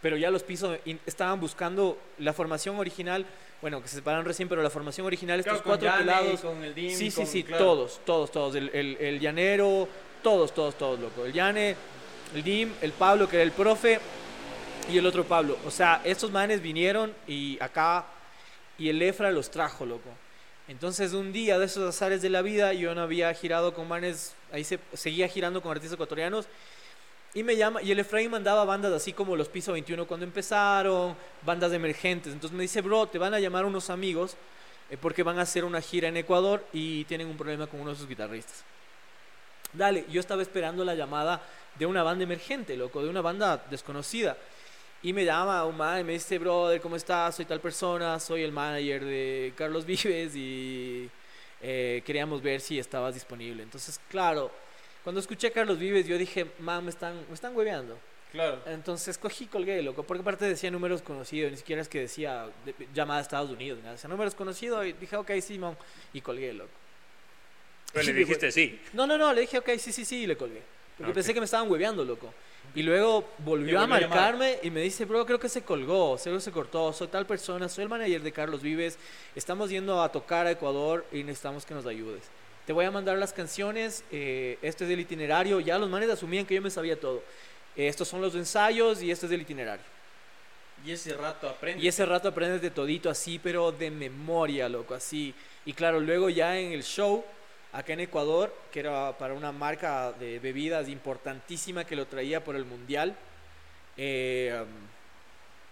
Pero ya los pisos estaban buscando la formación original, bueno, que se separaron recién, pero la formación original, estos Claro, cuatro Yane, pelados. con el Dim, Sí, sí, con- sí, claro. todos, todos, todos. El, el, el llanero, todos, todos, todos, loco. El Yane, el Dim, el Pablo, que era el profe, y el otro Pablo. O sea, estos manes vinieron y acá, y el Efra los trajo, loco. Entonces, un día de esos azares de la vida, yo no había girado con manes, ahí se, seguía girando con artistas ecuatorianos, y me llama, y el Efraín mandaba bandas así como los Piso 21 cuando empezaron, bandas emergentes. Entonces me dice, bro, te van a llamar unos amigos eh, porque van a hacer una gira en Ecuador y tienen un problema con uno de sus guitarristas. Dale, yo estaba esperando la llamada de una banda emergente, loco, de una banda desconocida. Y me llama un man y me dice, brother, ¿cómo estás? Soy tal persona, soy el manager de Carlos Vives y eh, queríamos ver si estabas disponible. Entonces, claro, cuando escuché a Carlos Vives, yo dije, man, me están, me están hueveando. Claro. Entonces cogí colgué, loco, porque aparte decía números conocidos, ni siquiera es que decía de- llamada a Estados Unidos, ni nada, decía números conocidos y dije, ok, Simón, y colgué, loco. Pero le dijiste sí. No, no, no, le dije, ok, sí, sí, sí, y le colgué. Porque Ok. pensé que me estaban hueveando, loco. Y luego volvió a volvió a marcarme y me dice, bro, creo que se colgó, seguro se cortó, soy tal persona, soy el manager de Carlos Vives, estamos yendo a tocar a Ecuador y necesitamos que nos ayudes. Te voy a mandar las canciones, eh, este es el itinerario, ya los manes asumían que yo me sabía todo. Eh, estos son los ensayos y este es el itinerario. Y ese rato aprende. Y ese rato aprendes de todito así, pero de memoria, loco, así. Y claro, luego ya en el show, acá en Ecuador, que era para una marca de bebidas importantísima que lo traía por el mundial, eh,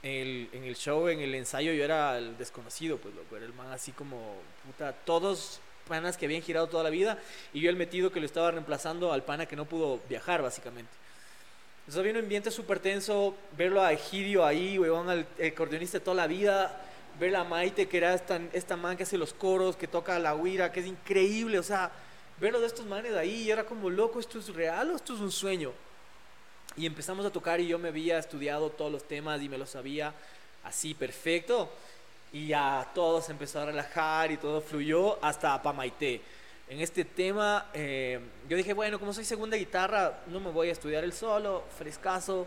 el- en el show, en el ensayo, yo era el desconocido, pues loco, era el man así como, puta, todos panas que habían girado toda la vida, y yo el metido que lo estaba reemplazando al pana que no pudo viajar, básicamente. Entonces había un ambiente súper tenso, verlo a Egidio ahí, weón, al acordeonista de toda la vida, ver a Maite, que era esta, esta man que hace los coros, que toca la guira, que es increíble, o sea, verlo de estos manes ahí, y era como, loco, ¿esto es real o esto es un sueño? Y empezamos a tocar y yo me había estudiado todos los temas y me los sabía así perfecto. Y ya todo se empezó a relajar y todo fluyó hasta Pamaité. En este tema, eh, yo dije, bueno, como soy segunda guitarra, no me voy a estudiar el solo, frescaso.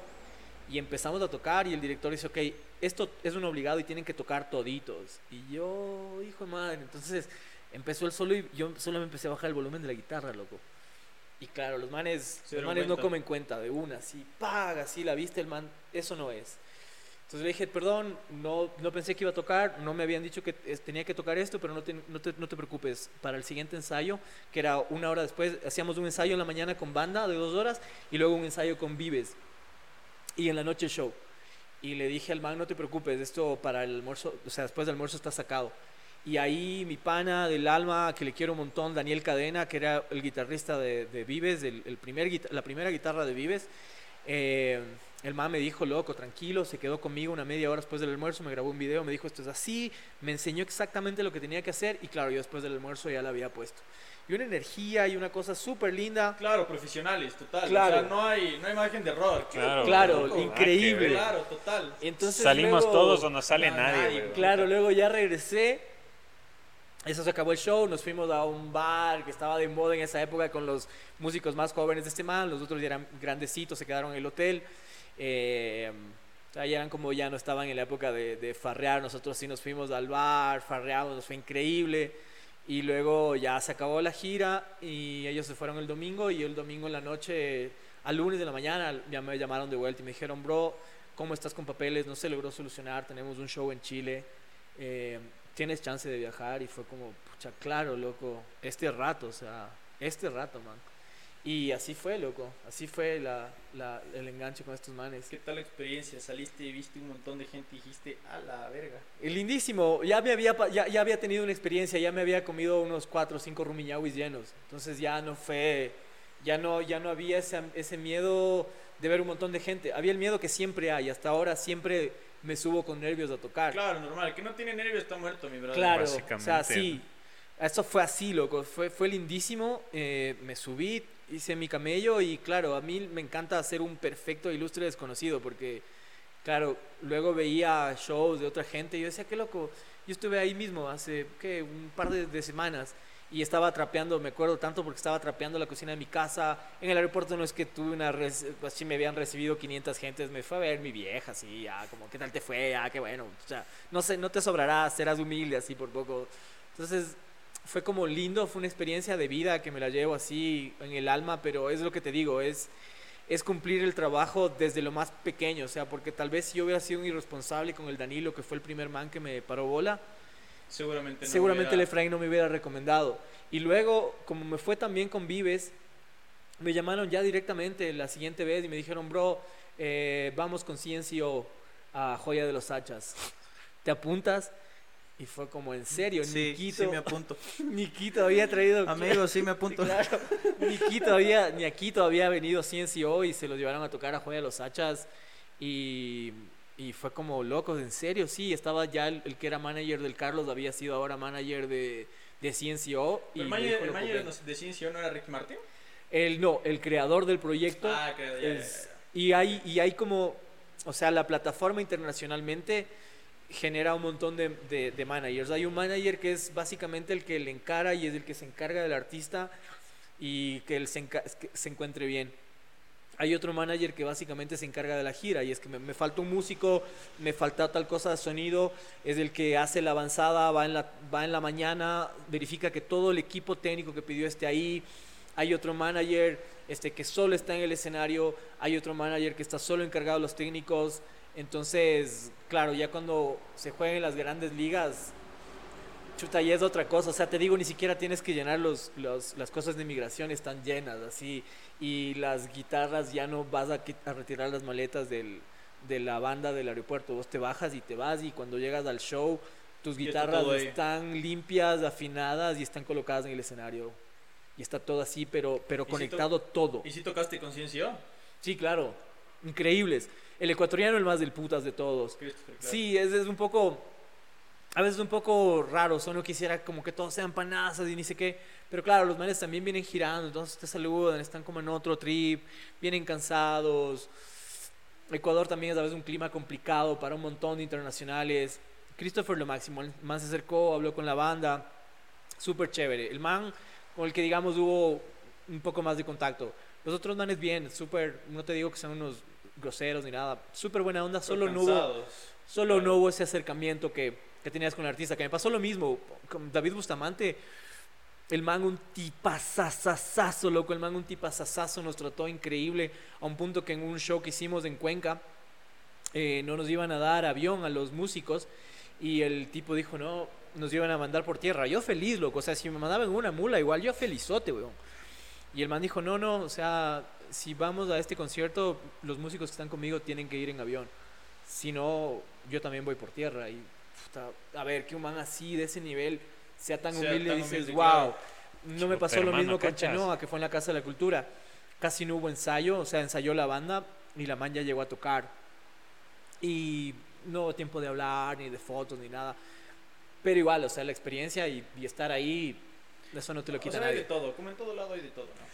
Y empezamos a tocar y el director dice, ok, esto es un obligado y tienen que tocar toditos. Y yo, hijo de madre, entonces empezó el solo y yo solo me empecé a bajar el volumen de la guitarra, loco. Y claro, los manes, los manes no comen cuenta de una, así, paga, así, la viste, el man, eso no es. Entonces le dije, perdón, no, no pensé que iba a tocar, no me habían dicho que tenía que tocar esto, pero no te, no, te, no te preocupes. Para el siguiente ensayo, que era una hora después, hacíamos un ensayo en la mañana con banda de dos horas y luego un ensayo con Vives. Y en la noche show. Y le dije al man, no te preocupes, esto para el almuerzo, o sea, después del almuerzo está sacado. Y ahí mi pana del alma, que le quiero un montón, Daniel Cadena, que era el guitarrista de, Vives, el, primer, la primera guitarra de Vives, eh, el man me dijo, loco, tranquilo, se quedó conmigo una media hora después del almuerzo, me grabó un video, me dijo, esto es así, me enseñó exactamente lo que tenía que hacer y claro, yo después del almuerzo ya la había puesto. Y una energía y una cosa súper linda. Claro, profesionales, total. Claro. O sea, no hay, no hay margen de error. Claro, Claro, increíble. Claro, total. Entonces Salimos luego- todos o no sale No, nadie, nadie. Claro, luego ya regresé. Eso se acabó el show, nos fuimos a un bar que estaba de moda en esa época con los músicos más jóvenes de este man, los otros ya eran grandecitos, se quedaron en el hotel. Eh, ya eran como ya no estaban en la época de, de farrear, nosotros sí nos fuimos al bar, farreamos, nos fue increíble. Y luego ya se acabó la gira y ellos se fueron el domingo y el domingo en la noche, al lunes de la mañana, ya me llamaron de vuelta y me dijeron, bro, ¿cómo estás con papeles? No se logró solucionar, tenemos un show en Chile, eh, tienes chance de viajar y fue como, pucha, claro, loco, este rato, o sea, este rato, man. Y así fue, loco, así fue la, la- el enganche con estos manes. ¿Qué tal la experiencia? Saliste y viste un montón de gente y dijiste, a la verga. Lindísimo, ya me había, ya, ya había tenido una experiencia, ya me había comido unos cuatro o cinco rumiñahuis llenos, entonces ya no fue, ya no, ya no había ese, ese miedo de ver un montón de gente, había el miedo que siempre hay, hasta ahora siempre me subo con nervios a tocar. Claro, normal. El que no tiene nervios está muerto, mi brother. Claro, o básicamente. sea, sí, eso fue así, loco, fue, fue lindísimo, eh, me subí, hice mi camello y claro, a mí me encanta hacer un perfecto ilustre desconocido porque, claro, luego veía shows de otra gente y yo decía, qué loco, yo estuve ahí mismo hace, ¿qué? Un par de, de semanas y estaba trapeando, me acuerdo tanto porque estaba trapeando la cocina de mi casa, en el aeropuerto no es que tuve una, así me habían recibido 500 gentes, me fue a ver mi vieja, así, ya, como, ¿qué tal te fue? Ya, qué bueno, o sea, no sé, no te sobrará, serás humilde así por poco. Entonces, fue como lindo, fue una experiencia de vida que me la llevo así en el alma, pero es lo que te digo, es, es cumplir el trabajo desde lo más pequeño, o sea, porque tal vez si yo hubiera sido un irresponsable con el Danilo, que fue el primer man que me paró bola, Seguramente no. seguramente el hubiera- Efraín no me hubiera recomendado. Y luego, como me fue también con Vives, me llamaron ya directamente la siguiente vez y me dijeron, bro, eh, vamos con CNCO a Joya de los Hachas. ¿Te apuntas? Y fue como, en serio, Sí, Niquito, sí me apunto. Niquito había traído... Amigo, sí me apunto. claro. Ni Quito había, ni aquí todavía venido CNCO y se los llevaron a tocar a Joya de los Hachas y, y fue como locos, en serio, sí, estaba ya el, el que era manager del Carlos, había sido ahora manager de, de CNCO. Y El manager, el manager de ciencia no era Ricky Martin. El, no, el creador del proyecto. Ah, ya. y, hay, y hay como, o sea, la plataforma internacionalmente genera un montón de, de- de managers. Hay un manager que es básicamente el que le encara y es el que se encarga del artista y que él se, que se encuentre bien. Hay otro manager que básicamente se encarga de la gira y es que me, me falta un músico, me falta tal cosa de sonido, es el que hace la avanzada, va en la, va en la mañana, verifica que todo el equipo técnico que pidió esté ahí. Hay otro manager este, que solo está en el escenario, hay otro manager que está solo encargado de los técnicos. Entonces, claro, ya cuando se juegan en las grandes ligas, chuta, ya es otra cosa. O sea, te digo, ni siquiera tienes que llenar los, los- las cosas de migración, están llenas así. Y las guitarras ya no vas a, a retirar las maletas del, de la banda del aeropuerto. Vos te bajas y te vas y cuando llegas al show, tus está guitarras están limpias, afinadas y están colocadas en el escenario. Y está todo así, pero, pero ¿Y si to- conectado todo. ¿Y si tocaste con ciencia? Sí, claro. Increíbles. El ecuatoriano el más del putas de todos. Claro. Sí, es, es un poco... a veces un poco raro, solo quisiera como que todos sean panazas y ni sé qué, pero claro, los manes también vienen girando, entonces te saludan, están como en otro trip, vienen cansados. Ecuador también es a veces un clima complicado para un montón de internacionales. Christopher lo máximo, el man se acercó, habló con la banda, súper chévere. El man con el que digamos hubo un poco más de contacto. Los otros manes bien, súper, no te digo que sean unos groseros ni nada, súper buena onda, solo no hubo, solo no hubo ese acercamiento que, que tenías con el artista, que me pasó lo mismo con David Bustamante. El man un tipazazazazo, loco, el man un tipazazazo, nos trató increíble, a un punto que en un show que hicimos en Cuenca, eh, no nos iban a dar avión a los músicos y el tipo dijo, no, nos iban a mandar por tierra. Yo feliz, loco, o sea, si me mandaban una mula, igual yo felizote, weón. Y el man dijo, no, no, o sea, si vamos a este concierto, los músicos que están conmigo tienen que ir en avión. Si no, yo también voy por tierra. Y, puta, a ver, que un man así, de ese nivel, sea tan Sea humilde, tan dices, humilde, wow. No me pasó lo hermano, mismo con. Chenoa, que fue en la Casa de la Cultura. Casi no hubo ensayo, o sea, ensayó la banda y la man ya llegó a tocar. Y no hubo tiempo de hablar, ni de fotos, ni nada. Pero igual, o sea, la experiencia y, y estar ahí, eso no te lo O quita sea, hay de nadie. todo, como en todo lado hay de todo, ¿no?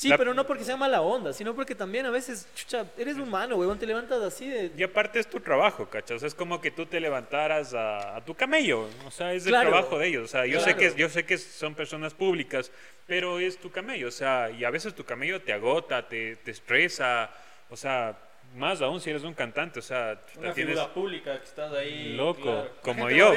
Sí, La- pero no porque sea mala onda, sino porque también a veces, chucha, eres humano, weón, te levantas así de... Y aparte es tu trabajo, ¿cachai? O sea, es como que tú te levantaras a, a tu camello. O sea, es el trabajo de ellos. O sea, yo sé que yo sé que son personas públicas, pero es tu camello. O sea, y a veces tu camello te agota, te, te estresa. O sea, más aún si eres un cantante. O sea, Una tienes figura pública que estás ahí. Loco, claro. Como yo.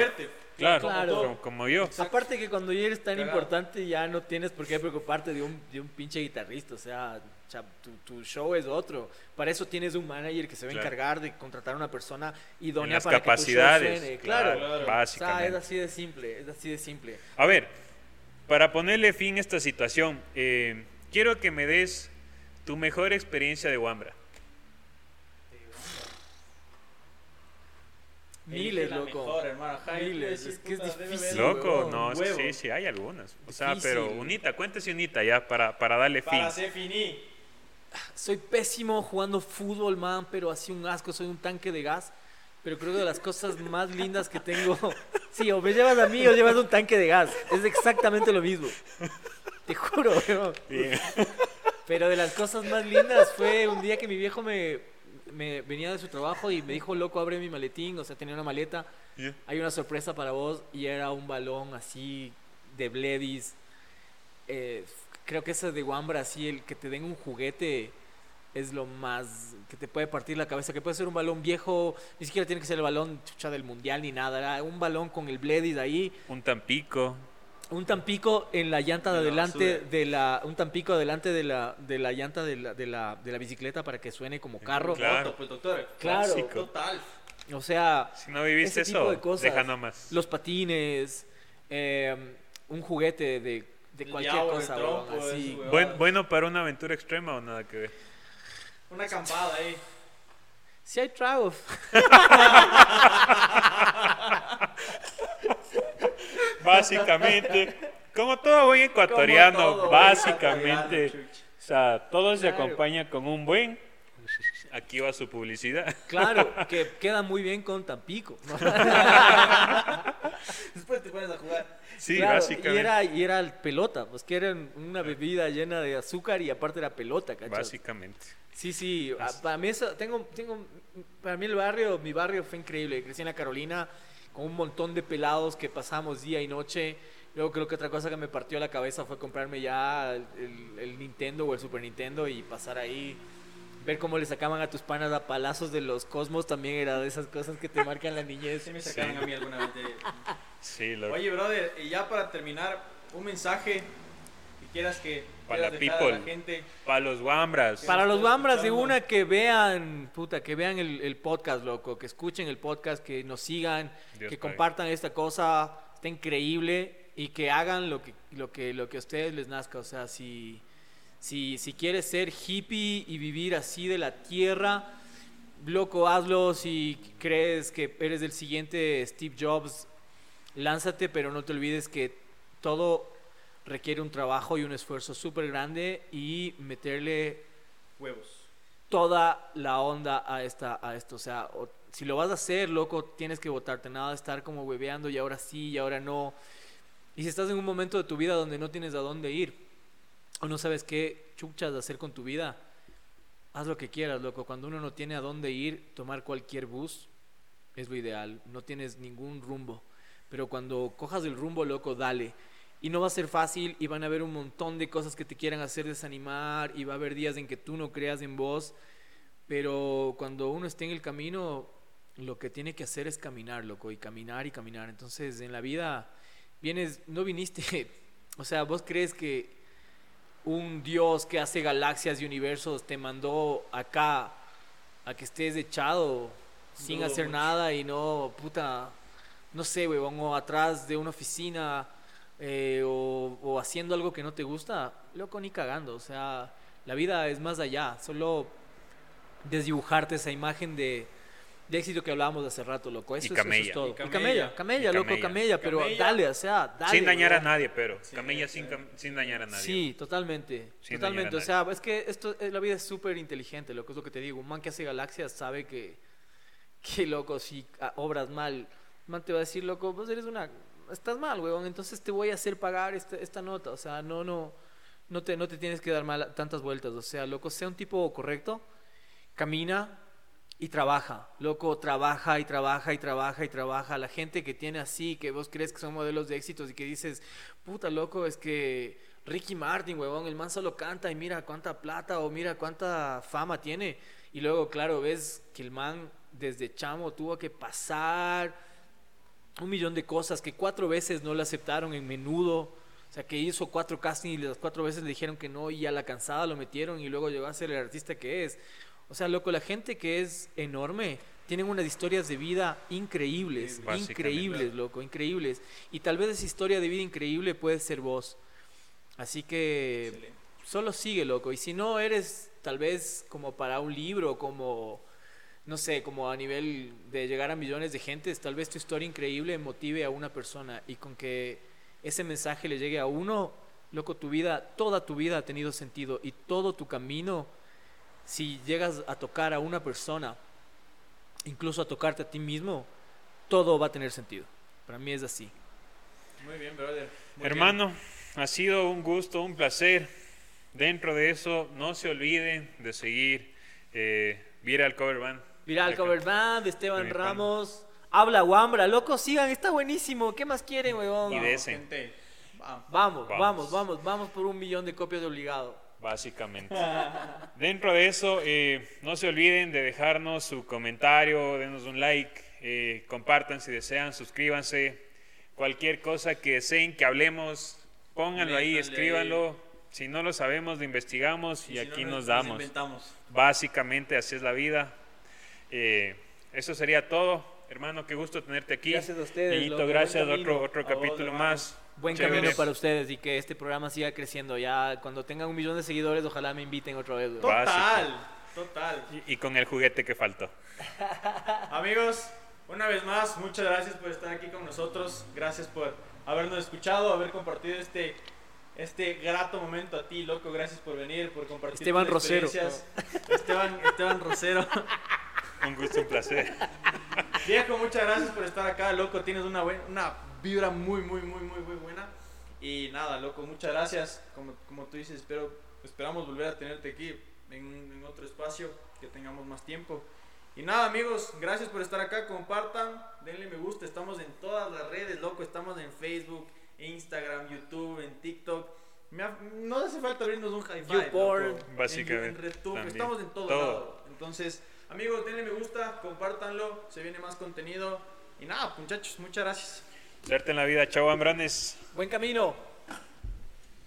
Claro, Claro. Como, como yo. Aparte que cuando ya eres tan importante ya no tienes por qué preocuparte de un, de un pinche guitarrista, o sea, cha- tu, tu show es otro. Para eso tienes un manager que se va a Claro. encargar de contratar a una persona idónea las para capacidades. que tu show suene. Claro, claro. O sea, es básicamente. así de simple, es así de simple. A ver, para ponerle fin a esta situación, eh, quiero que me des tu mejor experiencia de Wambra. Miles, la loco. Mejor, hermano. Miles, es que es puta, difícil. Loco, no, es que huevo. sí, sí, hay algunas. O sea, Difícil. pero unita, cuéntese unita ya para, para darle fin. Para ser finí. Soy pésimo jugando fútbol, man, pero así un asco, soy un tanque de gas. Pero creo que de las cosas más lindas que tengo. Sí, o me llevas a mí o llevas un tanque de gas. Es exactamente lo mismo. Te juro, weón. Bien. Pero de las cosas más lindas fue un día que mi viejo me, me venía de su trabajo y me dijo, loco, abre mi maletín. O sea, tenía una maleta. Hay una sorpresa para vos y era un balón así de Bledis. Eh, creo que ese de así, el que te den un juguete es lo más que te puede partir la cabeza. Que puede ser un balón viejo, ni siquiera tiene que ser el balón chucha del mundial ni nada. Era un balón con el Bledis ahí. Un Tampico. Un tampico en la llanta de De la adelante de la un tampico adelante de la de la llanta de la, de la, de la bicicleta para que suene como carro. Claro. Pues, doctor. Claro. Clásico. Total. O sea, Si no viviste ese tipo eso, de cosas. deja nomás. los patines, eh, un juguete de, cualquier diablo, cosa, weón, así. eso. Buen- bueno para una aventura extrema o nada que ver. Una acampada ahí. Si hay tragos. Básicamente, como todo buen ecuatoriano, todo básicamente, o sea, todo se Claro. acompaña con un buen. Aquí va su publicidad. Claro, que queda muy bien con Tampico. Después te pones a jugar. Sí, Claro, básicamente. Y era, y era el pelota, pues que era una bebida llena de azúcar y aparte era pelota, ¿cachai? Básicamente. Sí, sí, para mí eso, tengo, tengo, para mí el barrio, mi barrio fue increíble, crecí en la Carolina con un montón de pelados que pasamos día y noche, luego creo que otra cosa que me partió la cabeza fue comprarme ya el, el- el Nintendo o el Super Nintendo y pasar ahí, ver cómo le sacaban a tus panas a palazos de los cosmos también era de esas cosas que te marcan la niñez. Sí me sacaron a mí alguna vez de... Sí, lo Oye, brother, y ya para terminar, un mensaje que quieras que Para la people. gente. para los guambras. Para los estás bambras de una que vean, puta, que vean el, el podcast, loco, que escuchen el podcast, que nos sigan, Dios que compartan esta cosa, está increíble y que hagan lo que, lo que, lo que a ustedes les nazca. O sea, si, si, si quieres ser hippie y vivir así de la tierra, loco, hazlo. Si crees que eres el siguiente Steve Jobs, lánzate, pero no te olvides que todo requiere un trabajo y un esfuerzo súper grande y meterle Huevos. toda la onda a esta a esto o sea o- si lo vas a hacer, loco, tienes que votarte, nada de estar como hueveando y ahora sí y ahora no. Y si estás en un momento de tu vida donde no tienes a dónde ir o no sabes qué chuchas hacer con tu vida, haz lo que quieras, loco. Cuando uno no tiene a dónde ir, tomar cualquier bus es lo ideal. No tienes ningún rumbo. Pero cuando cojas el rumbo, loco, dale. Y no va a ser fácil y van a haber un montón de cosas que te quieran hacer desanimar y va a haber días en que tú no creas en vos. Pero cuando uno esté en el camino, lo que tiene que hacer es caminar, loco, y caminar y caminar. Entonces, en la vida, vienes, no viniste, o sea, vos crees que un Dios que hace galaxias y universos te mandó acá a que estés echado sin Dudo hacer mucho. nada y no, puta, no sé, huevón, o atrás de una oficina eh, o, o haciendo algo que no te gusta, loco, ni cagando. O sea, la vida es más allá, solo desdibujarte esa imagen de, de éxito que hablábamos hace rato, loco. Eso, Y es- eso camella. es todo. Y Y camella. camella, loco, camella. camella, pero Camella. dale, o sea, dale. sin dañar a nadie, pero. Sí, Camella sí. sin, cam- sin dañar a nadie. Sí, totalmente. Sin totalmente. O sea, es que esto, eh, la vida es súper inteligente, loco, es lo que te digo. Un man que hace galaxias sabe que, que loco, si ah, obras mal, man te va a decir, loco, vos eres una. Estás mal, huevón, entonces te voy a hacer pagar esta, esta nota. O sea, no, no, no te, no te tienes que dar mal, tantas vueltas. O sea, loco, sea un tipo correcto, camina y trabaja. Loco, trabaja y trabaja y trabaja y trabaja. La gente que tiene así, que vos crees que son modelos de éxitos y que dices, puta loco, es que Ricky Martin, huevón, el man solo canta y mira cuánta plata o mira cuánta fama tiene. Y luego, claro, ves que el man desde chamo tuvo que pasar un millón de cosas, que cuatro veces no le aceptaron en menudo. O sea, que hizo cuatro castings y las cuatro veces le dijeron que no y a la cansada lo metieron y luego llegó a ser el artista que es. O sea, loco, la gente que es enorme tienen unas historias de vida increíbles, Sí, increíbles, loco, increíbles. Y tal vez esa historia de vida increíble puede ser vos. Así que Excelente. solo sigue, loco. Y si no eres tal vez como para un libro, como, no sé, como a nivel de llegar a millones de gentes, tal vez tu historia increíble motive a una persona y con que ese mensaje le llegue a uno, loco, tu vida, toda tu vida ha tenido sentido y todo tu camino, si llegas a tocar a una persona, incluso a tocarte a ti mismo, todo va a tener sentido. Para mí es así. Muy bien, brother. Muy Hermano, ha sido un gusto, un placer. Dentro de eso, no se olviden de seguir eh, Viral Cover Band. Viral Cover Band, Esteban. Ramos, Habla Wambra, loco, sigan, está buenísimo. ¿Qué más quieren, huevón? Y de Vamos, ese. gente. Vamos. Vamos, Vamos. vamos, vamos, por un millón de copias de obligado. Básicamente. Dentro de eso, eh, no se olviden de dejarnos su comentario, denos un like, eh, compartan si desean, suscríbanse. Cualquier cosa que deseen que hablemos, pónganlo ahí, escríbanlo. Si no lo sabemos, lo investigamos y, si aquí no, nos damos. inventamos. Básicamente así es la vida. Eh, eso sería todo. Hermano, qué gusto tenerte aquí. Gracias a ustedes, Yeyito, loco, gracias. Otro, otro A vos, capítulo hermano. más. Buen Chévere. camino para ustedes y que este programa siga creciendo. Ya cuando tengan un millón de seguidores, ojalá me inviten otra vez. Total, total. Y, y con el juguete que faltó. Amigos, una vez más, muchas gracias por estar aquí con nosotros. Gracias por habernos escuchado, haber compartido este, este grato momento a ti, loco. Gracias por venir, por compartir Esteban tus Rosero. experiencias. Esteban, Esteban Rosero. Un gusto, un placer. Viejo, muchas gracias por estar acá, loco. Tienes una, buena, una vibra muy, muy, muy, muy, muy buena. Y nada, loco, muchas gracias. Como, como tú dices, espero, esperamos volver a tenerte aquí en, en otro espacio, que tengamos más tiempo. Y nada, amigos, gracias por estar acá. Compartan, denle me gusta. Estamos en todas las redes, loco. Estamos en Facebook, Instagram, YouTube, en TikTok. Me ha- no hace falta abrirnos un high five. YouPorn. loco. En- Básicamente, En, RedTube, estamos en todo, Todo. lado. Entonces, amigos, denle me gusta, compártanlo. Se viene más contenido. Y nada, muchachos, muchas gracias. Suerte en la vida. Chao, Ambranes. Buen camino.